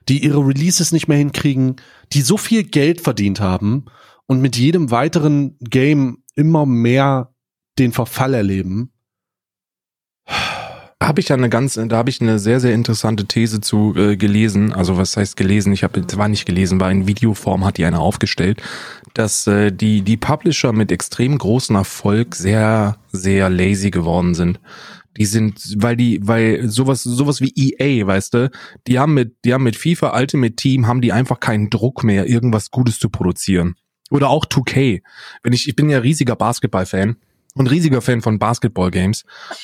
Die ihre Releases nicht mehr hinkriegen, die so viel Geld verdient haben und mit jedem weiteren Game immer mehr den Verfall erleben. Habe ich ja eine ganz, da habe ich eine sehr, sehr interessante These zu äh, gelesen. Also was heißt gelesen? Ich habe zwar nicht gelesen, war in Videoform hat die eine aufgestellt, dass äh, die die Publisher mit extrem großem Erfolg sehr, sehr lazy geworden sind. Die sind, weil die, weil sowas, sowas wie EA, weißt du, die haben mit, die haben mit FIFA Ultimate Team haben die einfach keinen Druck mehr, irgendwas Gutes zu produzieren. Oder auch 2K. Wenn ich, ich bin ja riesiger Basketball-Fan und riesiger Fan von Basketball-Games.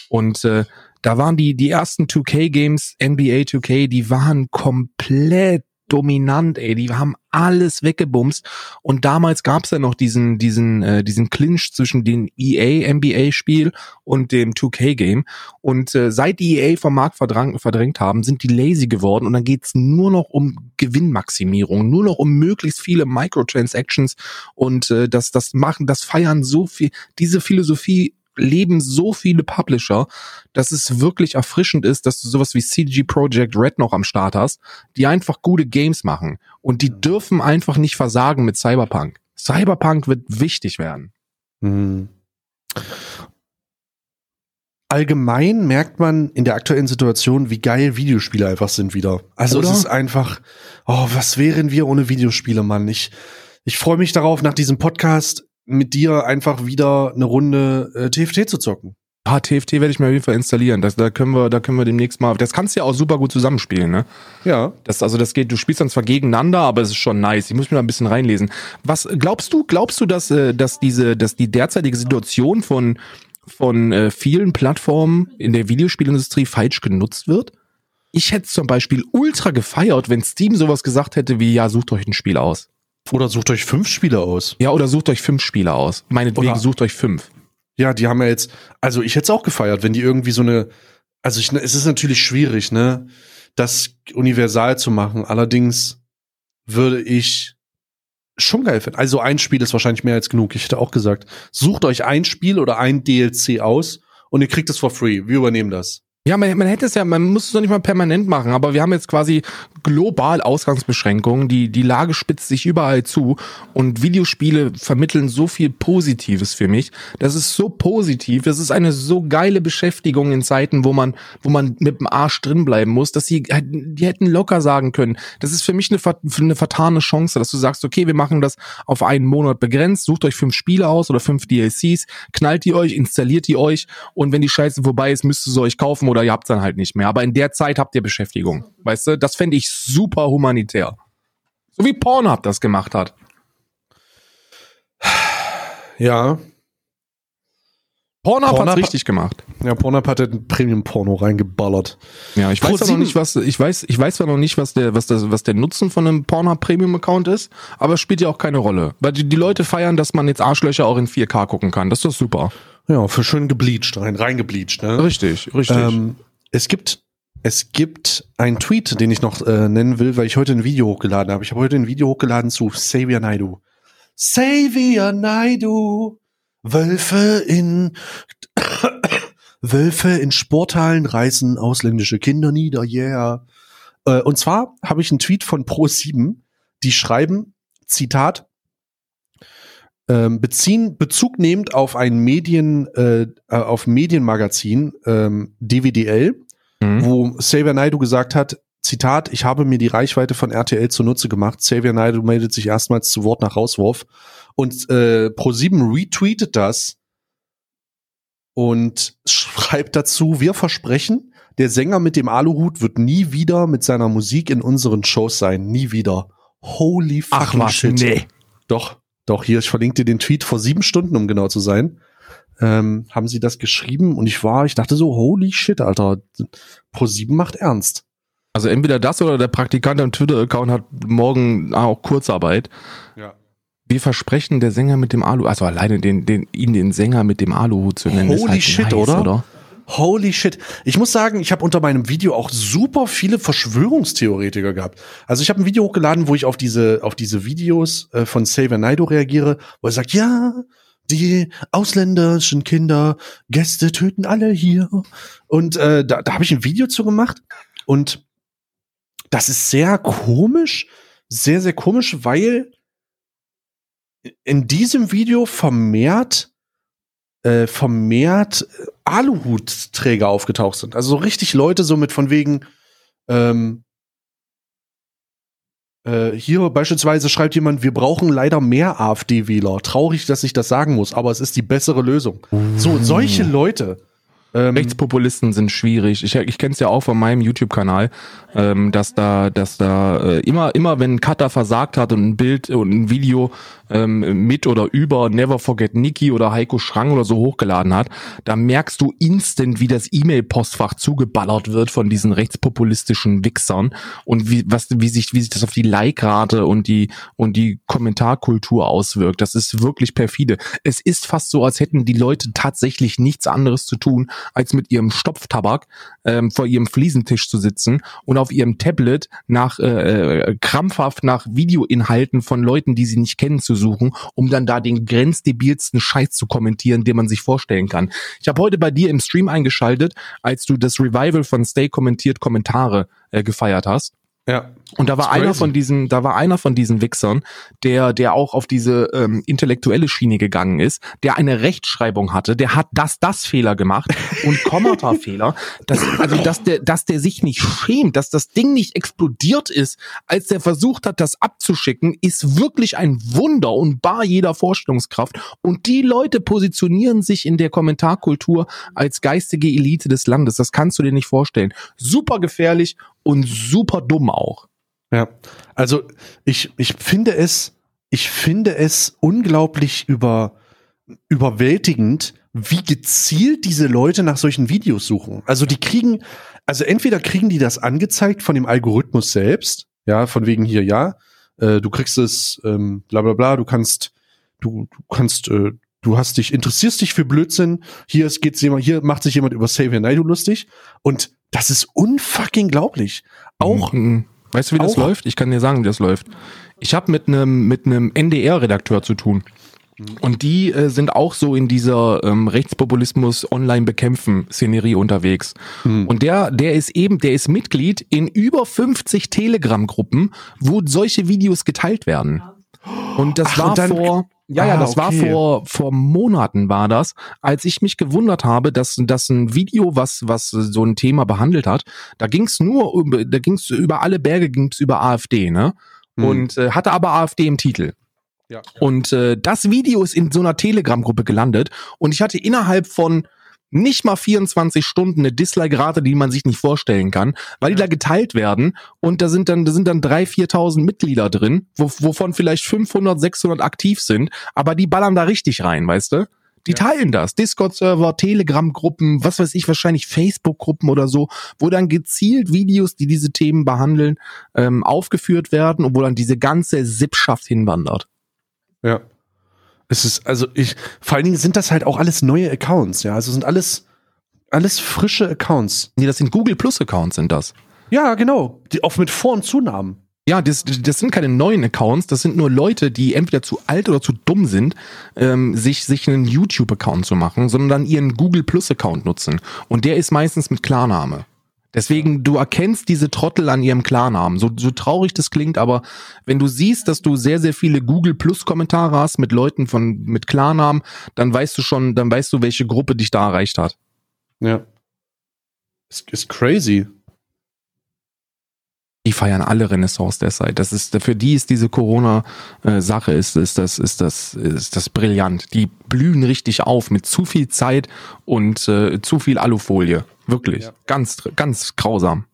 Und äh, da waren die, die ersten 2K-Games, NBA 2K, die waren komplett dominant, ey. Die haben alles weggebumst. Und damals gab's ja noch diesen, diesen, äh, diesen Clinch zwischen dem EA NBA-Spiel und dem 2K-Game. Und äh, seit die EA vom Markt verdrängt, verdrängt haben, sind die lazy geworden und dann geht's nur noch um Gewinnmaximierung, nur noch um möglichst viele Microtransactions und äh, das, das machen, das feiern so viel, diese Philosophie leben so viele Publisher, dass es wirklich erfrischend ist, dass du sowas wie CG Project Red noch am Start hast, die einfach gute Games machen. Und die dürfen einfach nicht versagen mit Cyberpunk. Cyberpunk wird wichtig werden. Hm. Allgemein merkt man in der aktuellen Situation, wie geil Videospiele einfach sind wieder. Also Oder? es ist einfach, oh, was wären wir ohne Videospiele, Mann? Ich, ich freue mich darauf, nach diesem Podcast mit dir einfach wieder eine Runde äh, TFT zu zocken. Ah, TFT werde ich mir auf jeden Fall installieren. Das, da können wir, da können wir demnächst mal. Das kannst du ja auch super gut zusammenspielen, ne? Ja. Das, also das geht, du spielst dann zwar gegeneinander, aber es ist schon nice. Ich muss mir da ein bisschen reinlesen. Was glaubst du, glaubst du, dass, äh, dass diese, dass die derzeitige Situation von, von äh, vielen Plattformen in der Videospielindustrie falsch genutzt wird? Ich hätte zum Beispiel ultra gefeiert, wenn Steam sowas gesagt hätte wie, ja, sucht euch ein Spiel aus. Oder sucht euch fünf Spiele aus. Ja, oder sucht euch fünf Spiele aus. Meinetwegen Oder- sucht euch fünf. Ja, die haben ja jetzt, also ich hätte es auch gefeiert, wenn die irgendwie so eine, also ich, es ist natürlich schwierig, ne, das universal zu machen. Allerdings würde ich schon geil finden. Also ein Spiel ist wahrscheinlich mehr als genug. Ich hätte auch gesagt, sucht euch ein Spiel oder ein DLC aus und ihr kriegt es for free. Wir übernehmen das. Ja, man, man hätte es ja, man muss es doch nicht mal permanent machen, aber wir haben jetzt quasi global Ausgangsbeschränkungen, die, die Lage spitzt sich überall zu und Videospiele vermitteln so viel Positives für mich. Das ist so positiv, das ist eine so geile Beschäftigung in Zeiten, wo man, wo man mit dem Arsch drin bleiben muss, dass sie, die hätten locker sagen können. Das ist für mich eine, eine vertane Chance, dass du sagst, okay, wir machen das auf einen Monat begrenzt, sucht euch fünf Spiele aus oder fünf DLCs, knallt die euch, installiert die euch und wenn die Scheiße vorbei ist, müsst ihr sie euch kaufen oder ihr habt dann halt nicht mehr. Aber in der Zeit habt ihr Beschäftigung. Weißt du, das fände ich super humanitär. So wie Pornhub das gemacht hat. Ja. Pornhub, Pornhub- hat's richtig gemacht. Ja, Pornhub hat ein Premium-Porno reingeballert. Ja, ich weiß zwar noch nicht, was ich weiß, ich weiß zwar noch nicht, was der, was das, was der Nutzen von einem Pornhub Premium Account ist, aber es spielt ja auch keine Rolle, weil die, die Leute feiern, dass man jetzt Arschlöcher auch in 4K gucken kann. Das ist doch super. Ja, für schön gebleached, rein, reingebleached, ne? Richtig, richtig. Ähm, es gibt es gibt einen Tweet, den ich noch äh, nennen will, weil ich heute ein Video hochgeladen habe. Ich habe heute ein Video hochgeladen zu Xavier Naidu. Xavier Naidu, Wölfe in Wölfe in Sporthallen reißen ausländische Kinder nieder, yeah. Äh, und zwar habe ich einen Tweet von Pro7, die schreiben, Zitat, ähm, beziehen Bezug nehmend auf ein Medien äh, äh, auf Medienmagazin ähm, DWDL, Mhm. wo Xavier Naidu gesagt hat, Zitat, ich habe mir die Reichweite von RTL zunutze gemacht. Xavier Naidu meldet sich erstmals zu Wort nach Rauswurf und äh, Pro7 retweetet das und schreibt dazu, wir versprechen, der Sänger mit dem Aluhut wird nie wieder mit seiner Musik in unseren Shows sein. Nie wieder. Holy fucking Ach was, shit. nee. Doch, doch, hier, ich verlinke dir den Tweet vor sieben Stunden, um genau zu sein. Ähm, haben sie das geschrieben und ich war, ich dachte so, holy shit, Alter, Pro7 macht ernst. Also entweder das oder der Praktikant am Twitter-Account hat morgen auch Kurzarbeit. Ja. Wir versprechen, der Sänger mit dem Alu, also alleine den, den, ihn den Sänger mit dem Aluhut zu nennen, ist Holy halt shit, nice, oder? oder? Holy shit. Ich muss sagen, ich habe unter meinem Video auch super viele Verschwörungstheoretiker gehabt. Also ich habe ein Video hochgeladen, wo ich auf diese, auf diese Videos äh, von Xavier Naidoo reagiere, wo er sagt, ja, die ausländischen Kinder, Gäste töten alle hier. Und äh, da, da habe ich ein Video zu gemacht. Und das ist sehr komisch, sehr, sehr komisch, weil in diesem Video vermehrt äh, vermehrt äh, Aluhutträger aufgetaucht sind. Also so richtig Leute so mit von wegen ähm, äh, hier beispielsweise schreibt jemand, wir brauchen leider mehr AfD-Wähler. Traurig, dass ich das sagen muss, aber es ist die bessere Lösung. So, solche Leute. Ähm, Rechtspopulisten sind schwierig. Ich, ich kenne es ja auch von meinem YouTube-Kanal, ähm, dass da, dass da äh, immer, immer wenn ein Cutter versagt hat und ein Bild und ein Video ähm, mit oder über Never Forget Nikki oder Heiko Schrang oder so hochgeladen hat, da merkst du instant, wie das E-Mail-Postfach zugeballert wird von diesen rechtspopulistischen Wichsern und wie, was, wie sich, wie sich das auf die Like-Rate und die, und die Kommentarkultur auswirkt. Das ist wirklich perfide. Es ist fast so, als hätten die Leute tatsächlich nichts anderes zu tun, als mit ihrem Stopftabak ähm, vor ihrem Fliesentisch zu sitzen und auf ihrem Tablet nach äh, äh, krampfhaft nach Videoinhalten von Leuten, die sie nicht kennen, zu suchen, um dann da den grenzdebilsten Scheiß zu kommentieren, den man sich vorstellen kann. Ich habe heute bei dir im Stream eingeschaltet, als du das Revival von Stay kommentiert Kommentare äh, gefeiert hast. ja. Und da war That's einer crazy. von diesen, da war einer von diesen Wichsern, der, der auch auf diese ähm, intellektuelle Schiene gegangen ist, der eine Rechtschreibung hatte, der hat das, das Fehler gemacht und Kommata-Fehler. Das, also, dass der, dass der sich nicht schämt, dass das Ding nicht explodiert ist, als der versucht hat, das abzuschicken, ist wirklich ein Wunder und bar jeder Vorstellungskraft. Und die Leute positionieren sich in der Kommentarkultur als geistige Elite des Landes. Das kannst du dir nicht vorstellen. Super gefährlich und super dumm auch. Ja, also ich, ich finde es, ich finde es unglaublich über, überwältigend, wie gezielt diese Leute nach solchen Videos suchen. Also die kriegen, also entweder kriegen die das angezeigt von dem Algorithmus selbst, ja, von wegen hier, ja, äh, du kriegst es, ähm, bla bla bla, du kannst, du, du kannst, äh, du hast dich, interessierst dich für Blödsinn, hier ist, geht's jemand, hier macht sich jemand über Xavier Naidoo lustig und das ist unfucking glaublich. Auch Mhm. Weißt du, wie das auch- läuft? Ich kann dir sagen, wie das läuft. Ich habe mit einem mit einem NDR-Redakteur zu tun. Und die äh, sind auch so in dieser ähm, Rechtspopulismus online bekämpfen Szenerie unterwegs. Und der der ist eben, der ist Mitglied in über 50 Telegram-Gruppen, wo solche Videos geteilt werden. Und das Ach, war und dann- vor ja, ja, Ah, das war okay. vor vor Monaten war das, als ich mich gewundert habe, dass dass ein Video, was was so ein Thema behandelt hat, da ging's nur über, da ging's über alle Berge ging's über AfD, ne? Hm. Und äh, hatte aber AfD im Titel. Ja. Und äh, das Video ist in so einer Telegram-Gruppe gelandet und ich hatte innerhalb von nicht mal 24 Stunden eine Dislike-Rate, die man sich nicht vorstellen kann, weil die da geteilt werden und da sind dann, da sind dann 3.000, 4.000 Mitglieder drin, wo, wovon vielleicht 500, 600 aktiv sind, aber die ballern da richtig rein, weißt du? Die teilen das. Discord-Server, Telegram-Gruppen, was weiß ich, wahrscheinlich Facebook-Gruppen oder so, wo dann gezielt Videos, die diese Themen behandeln, ähm, aufgeführt werden und wo dann diese ganze Sippschaft hinwandert. Ja. Es ist, also ich, vor allen Dingen sind das halt auch alles neue Accounts, ja. Also sind alles, alles frische Accounts. Nee, das sind Google Plus Accounts, sind das. Ja, genau. Die auch mit Vor- und Zunamen. Ja, das, das sind keine neuen Accounts, das sind nur Leute, die entweder zu alt oder zu dumm sind, ähm, sich, sich einen YouTube-Account zu machen, sondern ihren Google Plus-Account nutzen. Und der ist meistens mit Klarname. Deswegen, du erkennst diese Trottel an ihrem Klarnamen. So, so traurig das klingt, aber wenn du siehst, dass du sehr, sehr viele Google Plus Kommentare hast mit Leuten von, mit Klarnamen, dann weißt du schon, dann weißt du, welche Gruppe dich da erreicht hat. Ja. Ist, ist crazy. die feiern alle Renaissance der Zeit. Das ist für die ist diese Corona äh, Sache ist ist das ist das ist das brillant. Die blühen richtig auf mit zu viel Zeit und äh, zu viel Alufolie. Wirklich Ja. ganz ganz grausam.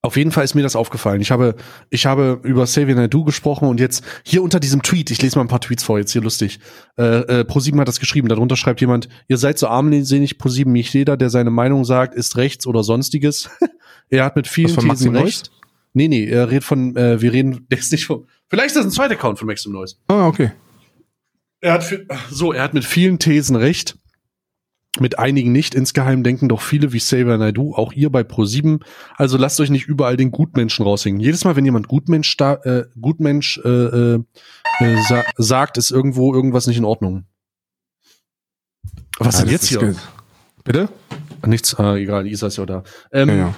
Auf jeden Fall ist mir das aufgefallen. Ich habe, ich habe über Xavier Naidoo gesprochen und jetzt hier unter diesem Tweet, ich lese mal ein paar Tweets vor, jetzt hier lustig. Äh, äh, ProSieben hat das geschrieben, darunter schreibt jemand, ihr seid so armselig, ProSieben, nicht jeder, der seine Meinung sagt, ist rechts oder sonstiges. er hat mit vielen von Thesen recht. Nee, nee, er redet von, äh, wir reden, der ist nicht von, vielleicht ist das ein zweiter Account von Maxim Noise. Ah, okay. Er hat, so, er hat mit vielen Thesen recht. Mit einigen nicht. Insgeheim denken doch viele wie Xavier Naidoo, auch ihr bei Pro7. Also lasst euch nicht überall den Gutmenschen raushängen. Jedes Mal, wenn jemand Gutmensch, da, äh, Gutmensch äh, äh, äh, sa sagt, ist irgendwo irgendwas nicht in Ordnung. Was Ja, denn jetzt hier? ge- Bitte? Nichts, äh, egal, Isa ist ja da. Ähm, Ja, ja.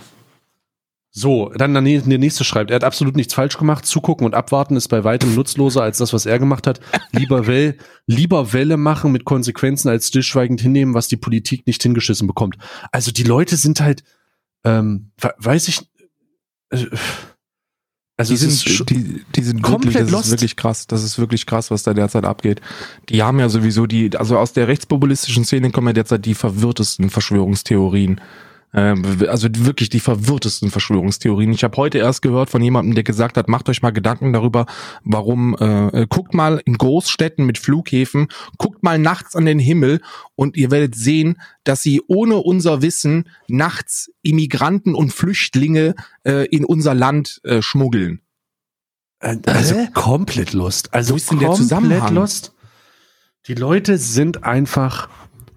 So, dann der nä- der nächste schreibt, er hat absolut nichts falsch gemacht. Zugucken und abwarten ist bei weitem nutzloser als das, was er gemacht hat. Lieber, well, lieber Welle machen mit Konsequenzen als stillschweigend hinnehmen, was die Politik nicht hingeschissen bekommt. Also die Leute sind halt, ähm, we- weiß ich, äh, also Die sind, die, die sind komplett wirklich, das lost. ist wirklich krass. Das ist wirklich krass, was da derzeit abgeht. Die haben ja sowieso die, also aus der rechtspopulistischen Szene kommen ja derzeit die verwirrtesten Verschwörungstheorien. Ähm, also wirklich die verwirrtesten Verschwörungstheorien. Ich habe heute erst gehört von jemandem, der gesagt hat, macht euch mal Gedanken darüber, warum, äh, äh, guckt mal in Großstädten mit Flughäfen, guckt mal nachts an den Himmel und ihr werdet sehen, dass sie ohne unser Wissen nachts Immigranten und Flüchtlinge äh, in unser Land äh, schmuggeln. Äh, Also Hä? komplett lost. Also Wo ist denn der komplett Zusammenhang? lost. Die Leute sind einfach,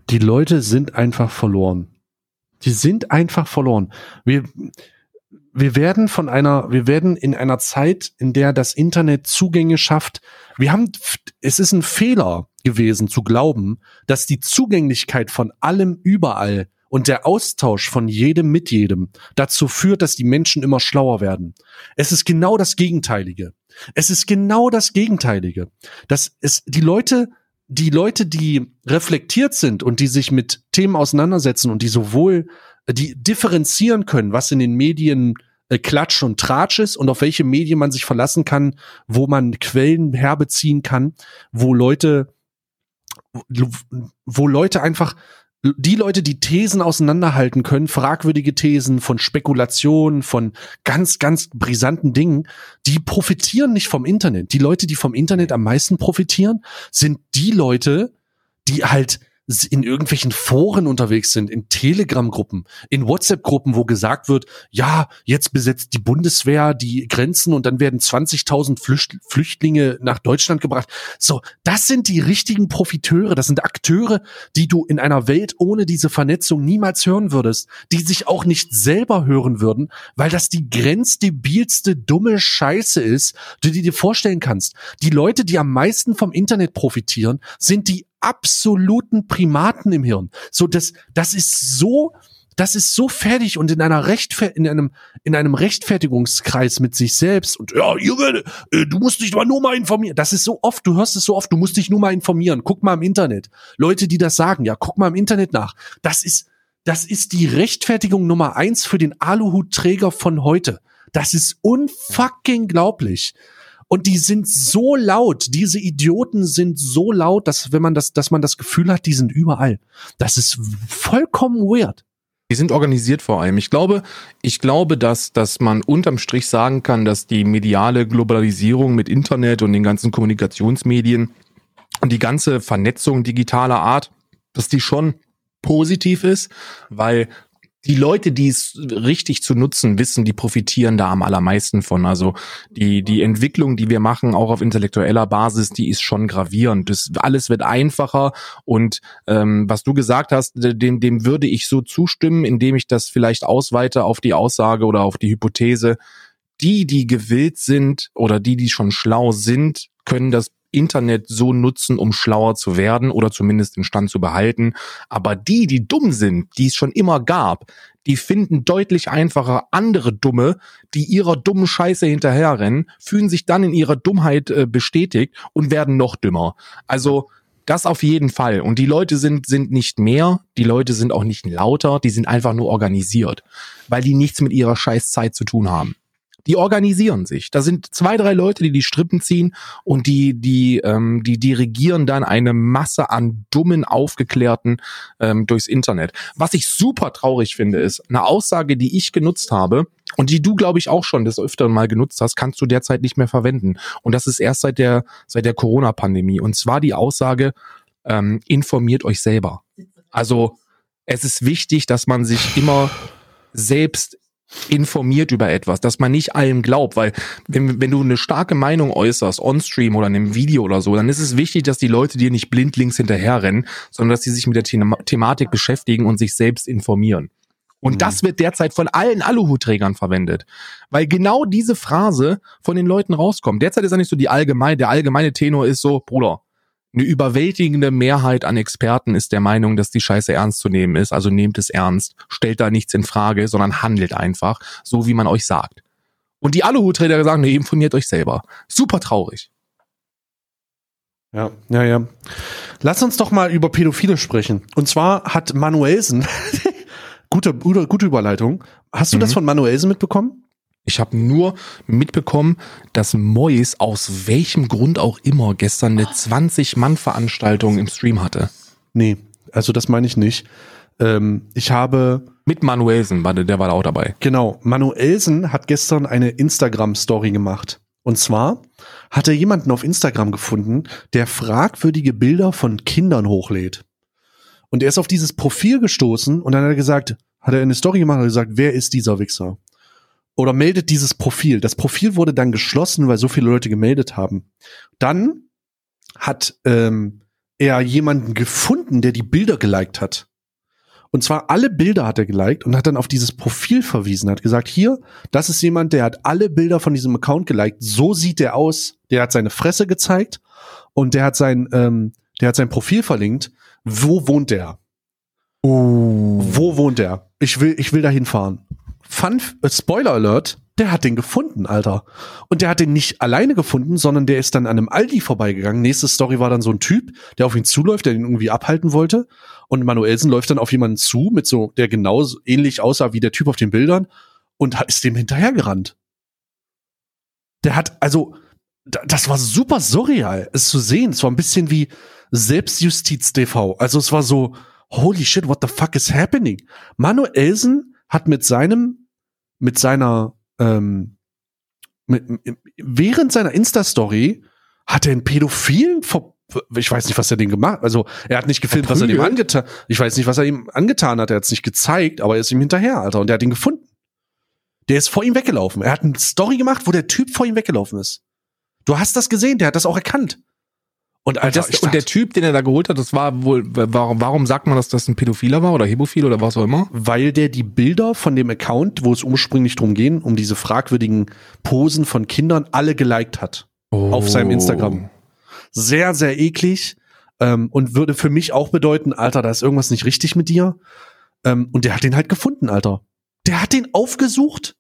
die Leute sind einfach verloren. Die sind einfach verloren. Wir, wir werden von einer, wir werden in einer Zeit, in der das Internet Zugänge schafft. Wir haben, es ist ein Fehler gewesen zu glauben, dass die Zugänglichkeit von allem überall und der Austausch von jedem mit jedem dazu führt, dass die Menschen immer schlauer werden. Es ist genau das Gegenteilige. Es ist genau das Gegenteilige. Dass es die Leute, die Leute, die reflektiert sind und die sich mit Themen auseinandersetzen und die sowohl, äh, die differenzieren können, was in den Medien äh, Klatsch und Tratsch ist und auf welche Medien man sich verlassen kann, wo man Quellen herbeziehen kann, wo Leute, wo Leute einfach die Leute, die Thesen auseinanderhalten können, fragwürdige Thesen von Spekulationen, von ganz, ganz brisanten Dingen, die profitieren nicht vom Internet. Die Leute, die vom Internet am meisten profitieren, sind die Leute, die halt in irgendwelchen Foren unterwegs sind, in Telegram-Gruppen, in WhatsApp-Gruppen, wo gesagt wird, ja, jetzt besetzt die Bundeswehr die Grenzen und dann werden 20.000 Flücht Flüchtlinge nach Deutschland gebracht. So, das sind die richtigen Profiteure, das sind Akteure, die du in einer Welt ohne diese Vernetzung niemals hören würdest, die sich auch nicht selber hören würden, weil das die grenzdebilste dumme Scheiße ist, die du dir vorstellen kannst. Die Leute, die am meisten vom Internet profitieren, sind die absoluten Primaten im Hirn. So, das, das ist so, das ist so fertig und in einer Rechtfer in einem, in einem Rechtfertigungskreis mit sich selbst und ja, Junge, äh, du musst dich nur mal informieren. Das ist so oft, du hörst es so oft, du musst dich nur mal informieren. Guck mal im Internet. Leute, die das sagen, ja, guck mal im Internet nach. Das ist, das ist die Rechtfertigung Nummer eins für den Aluhutträger von heute. Das ist unfucking glaublich. Und die sind so laut, diese Idioten sind so laut, dass wenn man das, dass man das Gefühl hat, die sind überall. Das ist vollkommen weird. Die sind organisiert vor allem. Ich glaube, ich glaube, dass, dass man unterm Strich sagen kann, dass die mediale Globalisierung mit Internet und den ganzen Kommunikationsmedien und die ganze Vernetzung digitaler Art, dass die schon positiv ist, weil die Leute, die es richtig zu nutzen wissen, die profitieren da am allermeisten von. Also die, die Entwicklung, die wir machen, auch auf intellektueller Basis, die ist schon gravierend. Das, alles wird einfacher und ähm, was du gesagt hast, dem, dem würde ich so zustimmen, indem ich das vielleicht ausweite auf die Aussage oder auf die Hypothese. Die, die gewillt sind oder die, die schon schlau sind, können das Internet so nutzen, um schlauer zu werden oder zumindest den Stand zu behalten. Aber die, die dumm sind, die es schon immer gab, die finden deutlich einfacher andere Dumme, die ihrer dummen Scheiße hinterherrennen, fühlen sich dann in ihrer Dummheit äh, bestätigt und werden noch dümmer. Also das auf jeden Fall. Und die Leute sind, sind nicht mehr, die Leute sind auch nicht lauter, die sind einfach nur organisiert, weil die nichts mit ihrer Scheißzeit zu tun haben die organisieren sich. Da sind zwei, drei Leute, die die Strippen ziehen und die, die, ähm, die dirigieren dann eine Masse an dummen, aufgeklärten ähm, durchs Internet. Was ich super traurig finde, ist eine Aussage, die ich genutzt habe und die du, glaube ich, auch schon des Öfteren mal genutzt hast, kannst du derzeit nicht mehr verwenden. Und das ist erst seit der, seit der Corona-Pandemie. Und zwar die Aussage, ähm, informiert euch selber. Also es ist wichtig, dass man sich immer selbst informiert über etwas, dass man nicht allem glaubt, weil wenn, wenn du eine starke Meinung äußerst, on-stream oder in einem Video oder so, dann ist es wichtig, dass die Leute dir nicht blindlings hinterherrennen, sondern dass sie sich mit der Thema Thematik beschäftigen und sich selbst informieren. Und Mhm. das wird derzeit von allen Aluhutträgern verwendet, weil genau diese Phrase von den Leuten rauskommt. Derzeit ist ja nicht so die allgemeine, der allgemeine Tenor ist so, Bruder, Eine überwältigende Mehrheit an Experten ist der Meinung, dass die Scheiße ernst zu nehmen ist. Also nehmt es ernst, stellt da nichts in Frage, sondern handelt einfach, so wie man euch sagt. Und die Aluhutträger sagen, nee, informiert euch selber. Super traurig. Ja, ja, ja. Lass uns doch mal über Pädophile sprechen. Und zwar hat Manuelsen, gute, gute, gute Überleitung. Hast du Mhm. das von Manuelsen mitbekommen? Ich habe nur mitbekommen, dass Mois aus welchem Grund auch immer gestern eine 20-Mann-Veranstaltung im Stream hatte. Nee, also das meine ich nicht. Ähm, ich habe, Mit Manuelsen, warte, der war da auch dabei. genau, Manuelsen hat gestern eine Instagram-Story gemacht. Und zwar hat er jemanden auf Instagram gefunden, der fragwürdige Bilder von Kindern hochlädt. Und er ist auf dieses Profil gestoßen und dann hat er gesagt, hat er eine Story gemacht und hat gesagt, wer ist dieser Wichser? Oder meldet dieses Profil. Das Profil wurde dann geschlossen, weil so viele Leute gemeldet haben. Dann hat ähm, er jemanden gefunden, der die Bilder geliked hat. Und zwar alle Bilder hat er geliked und hat dann auf dieses Profil verwiesen, hat gesagt, hier, das ist jemand, der hat alle Bilder von diesem Account geliked. So sieht der aus. Der hat seine Fresse gezeigt und der hat sein, ähm, der hat sein Profil verlinkt. Wo wohnt der? Wo wohnt er? Ich will, ich will da hinfahren. Fun, äh, Spoiler Alert, der hat den gefunden, Alter. Und der hat den nicht alleine gefunden, sondern der ist dann an einem Aldi vorbeigegangen. Nächste Story war dann so ein Typ, der auf ihn zuläuft, der ihn irgendwie abhalten wollte. Und Manuelsen läuft dann auf jemanden zu, mit so, der genauso ähnlich aussah wie der Typ auf den Bildern und ist dem hinterhergerannt. Der hat, also, da- das war super surreal, es zu sehen. Es war ein bisschen wie Selbstjustiz-TV. Also es war so, holy shit, what the fuck is happening? Manuelsen hat mit seinem, mit seiner, ähm, mit, während seiner Insta-Story hat er einen Pädophilen ver ich weiß nicht, was er den gemacht Also, er hat nicht gefilmt, was er Verprügelt? angetan Ich weiß nicht, was er ihm angetan hat. Er hat es nicht gezeigt, aber er ist ihm hinterher, Alter. Und er hat ihn gefunden. Der ist vor ihm weggelaufen. Er hat eine Story gemacht, wo der Typ vor ihm weggelaufen ist. Du hast das gesehen, der hat das auch erkannt. Und Alter, Das, ich und der Typ, den er da geholt hat, das war wohl, warum, warum sagt man, dass das ein Pädophiler war oder Hemophil oder was auch immer? weil der die Bilder von dem Account, wo es ursprünglich drum ging, um diese fragwürdigen Posen von Kindern, alle geliked hat. Auf seinem Instagram. Sehr, sehr eklig. Ähm, und würde für mich auch bedeuten, Alter, da ist irgendwas nicht richtig mit dir. Ähm, und der hat den halt gefunden, Alter. Der hat den aufgesucht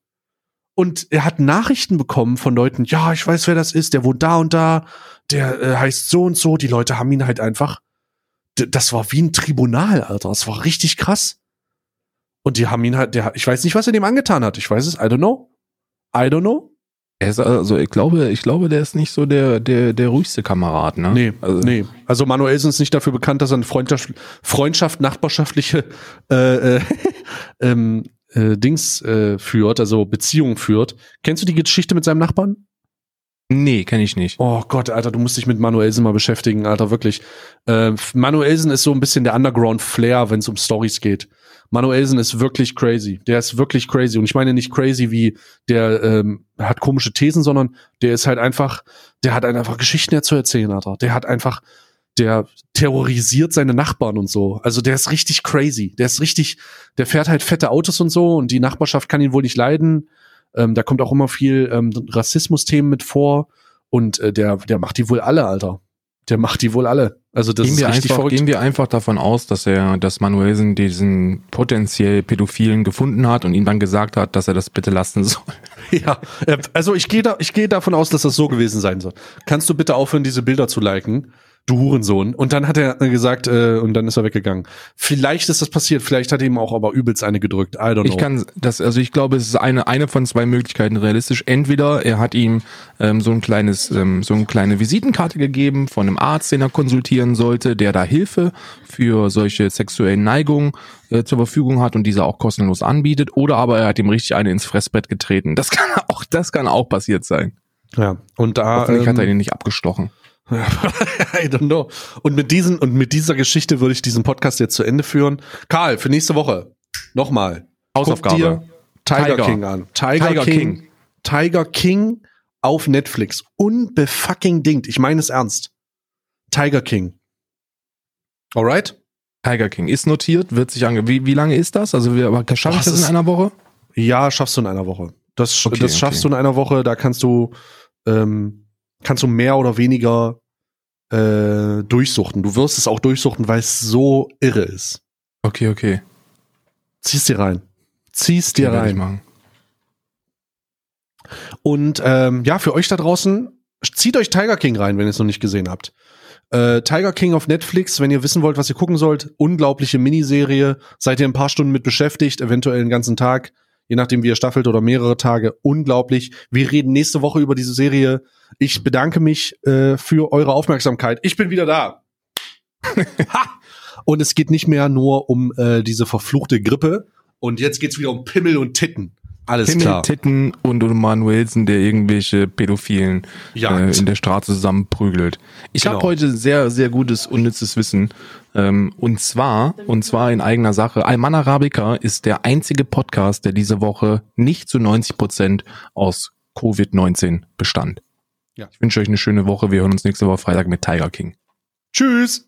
und er hat Nachrichten bekommen von Leuten, ja, ich weiß, wer das ist, der wohnt da und da, der äh, heißt so und so. Die Leute haben ihn halt einfach, D- das war wie ein Tribunal, Alter. Das war richtig krass. Und die haben ihn halt, der, ich weiß nicht, was er dem angetan hat. Ich weiß es, I don't know. I don't know. Er ist also, ich glaube, ich glaube, der ist nicht so der, der, der ruhigste Kamerad, ne? Nee, also, nee. Also Manuelsen ist nicht dafür bekannt, dass er eine Freundschaft, Freundschaft nachbarschaftliche äh, äh, ähm, äh, Dings äh, führt, also Beziehungen führt. Kennst du die Geschichte mit seinem Nachbarn? Nee, kenne ich nicht. Oh Gott, Alter, du musst dich mit Manuelsen mal beschäftigen, Alter, wirklich. Äh, Manuelsen ist so ein bisschen der Underground-Flair, wenn es um Stories geht. Manuelsen ist wirklich crazy. Der ist wirklich crazy. Und ich meine nicht crazy wie der ähm, hat komische Thesen, sondern der ist halt einfach, der hat einfach Geschichten zu erzählen, Alter. Der hat einfach, der terrorisiert seine Nachbarn und so. Also der ist richtig crazy. Der ist richtig, der fährt halt fette Autos und so und die Nachbarschaft kann ihn wohl nicht leiden. Ähm, da kommt auch immer viel ähm, Rassismus-Themen mit vor und äh, der, der macht die wohl alle, Alter. Der macht die wohl alle. Also das gehen, ist wir richtig einfach, verrückt. gehen wir einfach davon aus, dass er, dass Manuelsen diesen potenziell Pädophilen gefunden hat und ihm dann gesagt hat, dass er das bitte lassen soll. Ja, äh, also ich gehe da, ich gehe davon aus, dass das so gewesen sein soll. Kannst du bitte aufhören, diese Bilder zu liken? Du Hurensohn. Und dann hat er gesagt, äh, und dann ist er weggegangen. Vielleicht ist das passiert, vielleicht hat er ihm auch aber übelst eine gedrückt. I don't know. Ich kann das, also ich glaube, es ist eine, eine von zwei Möglichkeiten realistisch. Entweder er hat ihm ähm, so ein kleines, ähm, so eine kleine Visitenkarte gegeben von einem Arzt, den er konsultieren sollte, der da Hilfe für solche sexuellen Neigungen äh, zur Verfügung hat und diese auch kostenlos anbietet. Oder aber er hat ihm richtig eine ins Fressbrett getreten. Das kann auch, das kann auch passiert sein. ja, und da Hoffentlich hat er ähm, ihn nicht abgestochen. I don't know. Und mit diesen und mit dieser Geschichte würde ich diesen Podcast jetzt zu Ende führen. Karl, für nächste Woche nochmal. Hausaufgabe. Tiger, Tiger. King an. Tiger, Tiger King. King. Tiger King auf Netflix. Unbefucking dingt. Ich meine es ernst. Tiger King. Alright? Tiger King ist notiert, wird sich ange. Wie, wie lange ist das? Also wir, aber schaffe ich Das das in einer Woche? Ja, schaffst du in einer Woche. Das, Okay, das schaffst okay. du in einer Woche. Da kannst du, ähm, kannst du mehr oder weniger äh, durchsuchten. Du wirst es auch durchsuchten, weil es so irre ist. Okay, okay. Zieh's dir rein. Zieh's dir ich rein. Und ähm, ja, für euch da draußen, zieht euch Tiger King rein, wenn ihr es noch nicht gesehen habt. Äh, Tiger King auf Netflix, wenn ihr wissen wollt, was ihr gucken sollt. Unglaubliche Miniserie. Seid ihr ein paar Stunden mit beschäftigt, eventuell einen ganzen Tag, je nachdem wie ihr staffelt oder mehrere Tage. Unglaublich. Wir reden nächste Woche über diese Serie. Ich bedanke mich äh, für eure Aufmerksamkeit. Ich bin wieder da. ha! Und es geht nicht mehr nur um äh, diese verfluchte Grippe. Und jetzt geht's wieder um Pimmel und Titten. Alles Himmel, klar. Titten und Roman Wilson, der irgendwelche Pädophilen äh, in der Straße zusammenprügelt. Ich Genau. habe heute sehr, sehr gutes, unnützes Wissen. Ähm, und zwar, und zwar in eigener Sache. Alman Arabica ist der einzige Podcast, der diese Woche nicht zu 90 Prozent aus Covid-19 bestand. Ja. Ich wünsche euch eine schöne Woche. Wir hören uns nächste Woche Freitag mit Tiger King. Tschüss.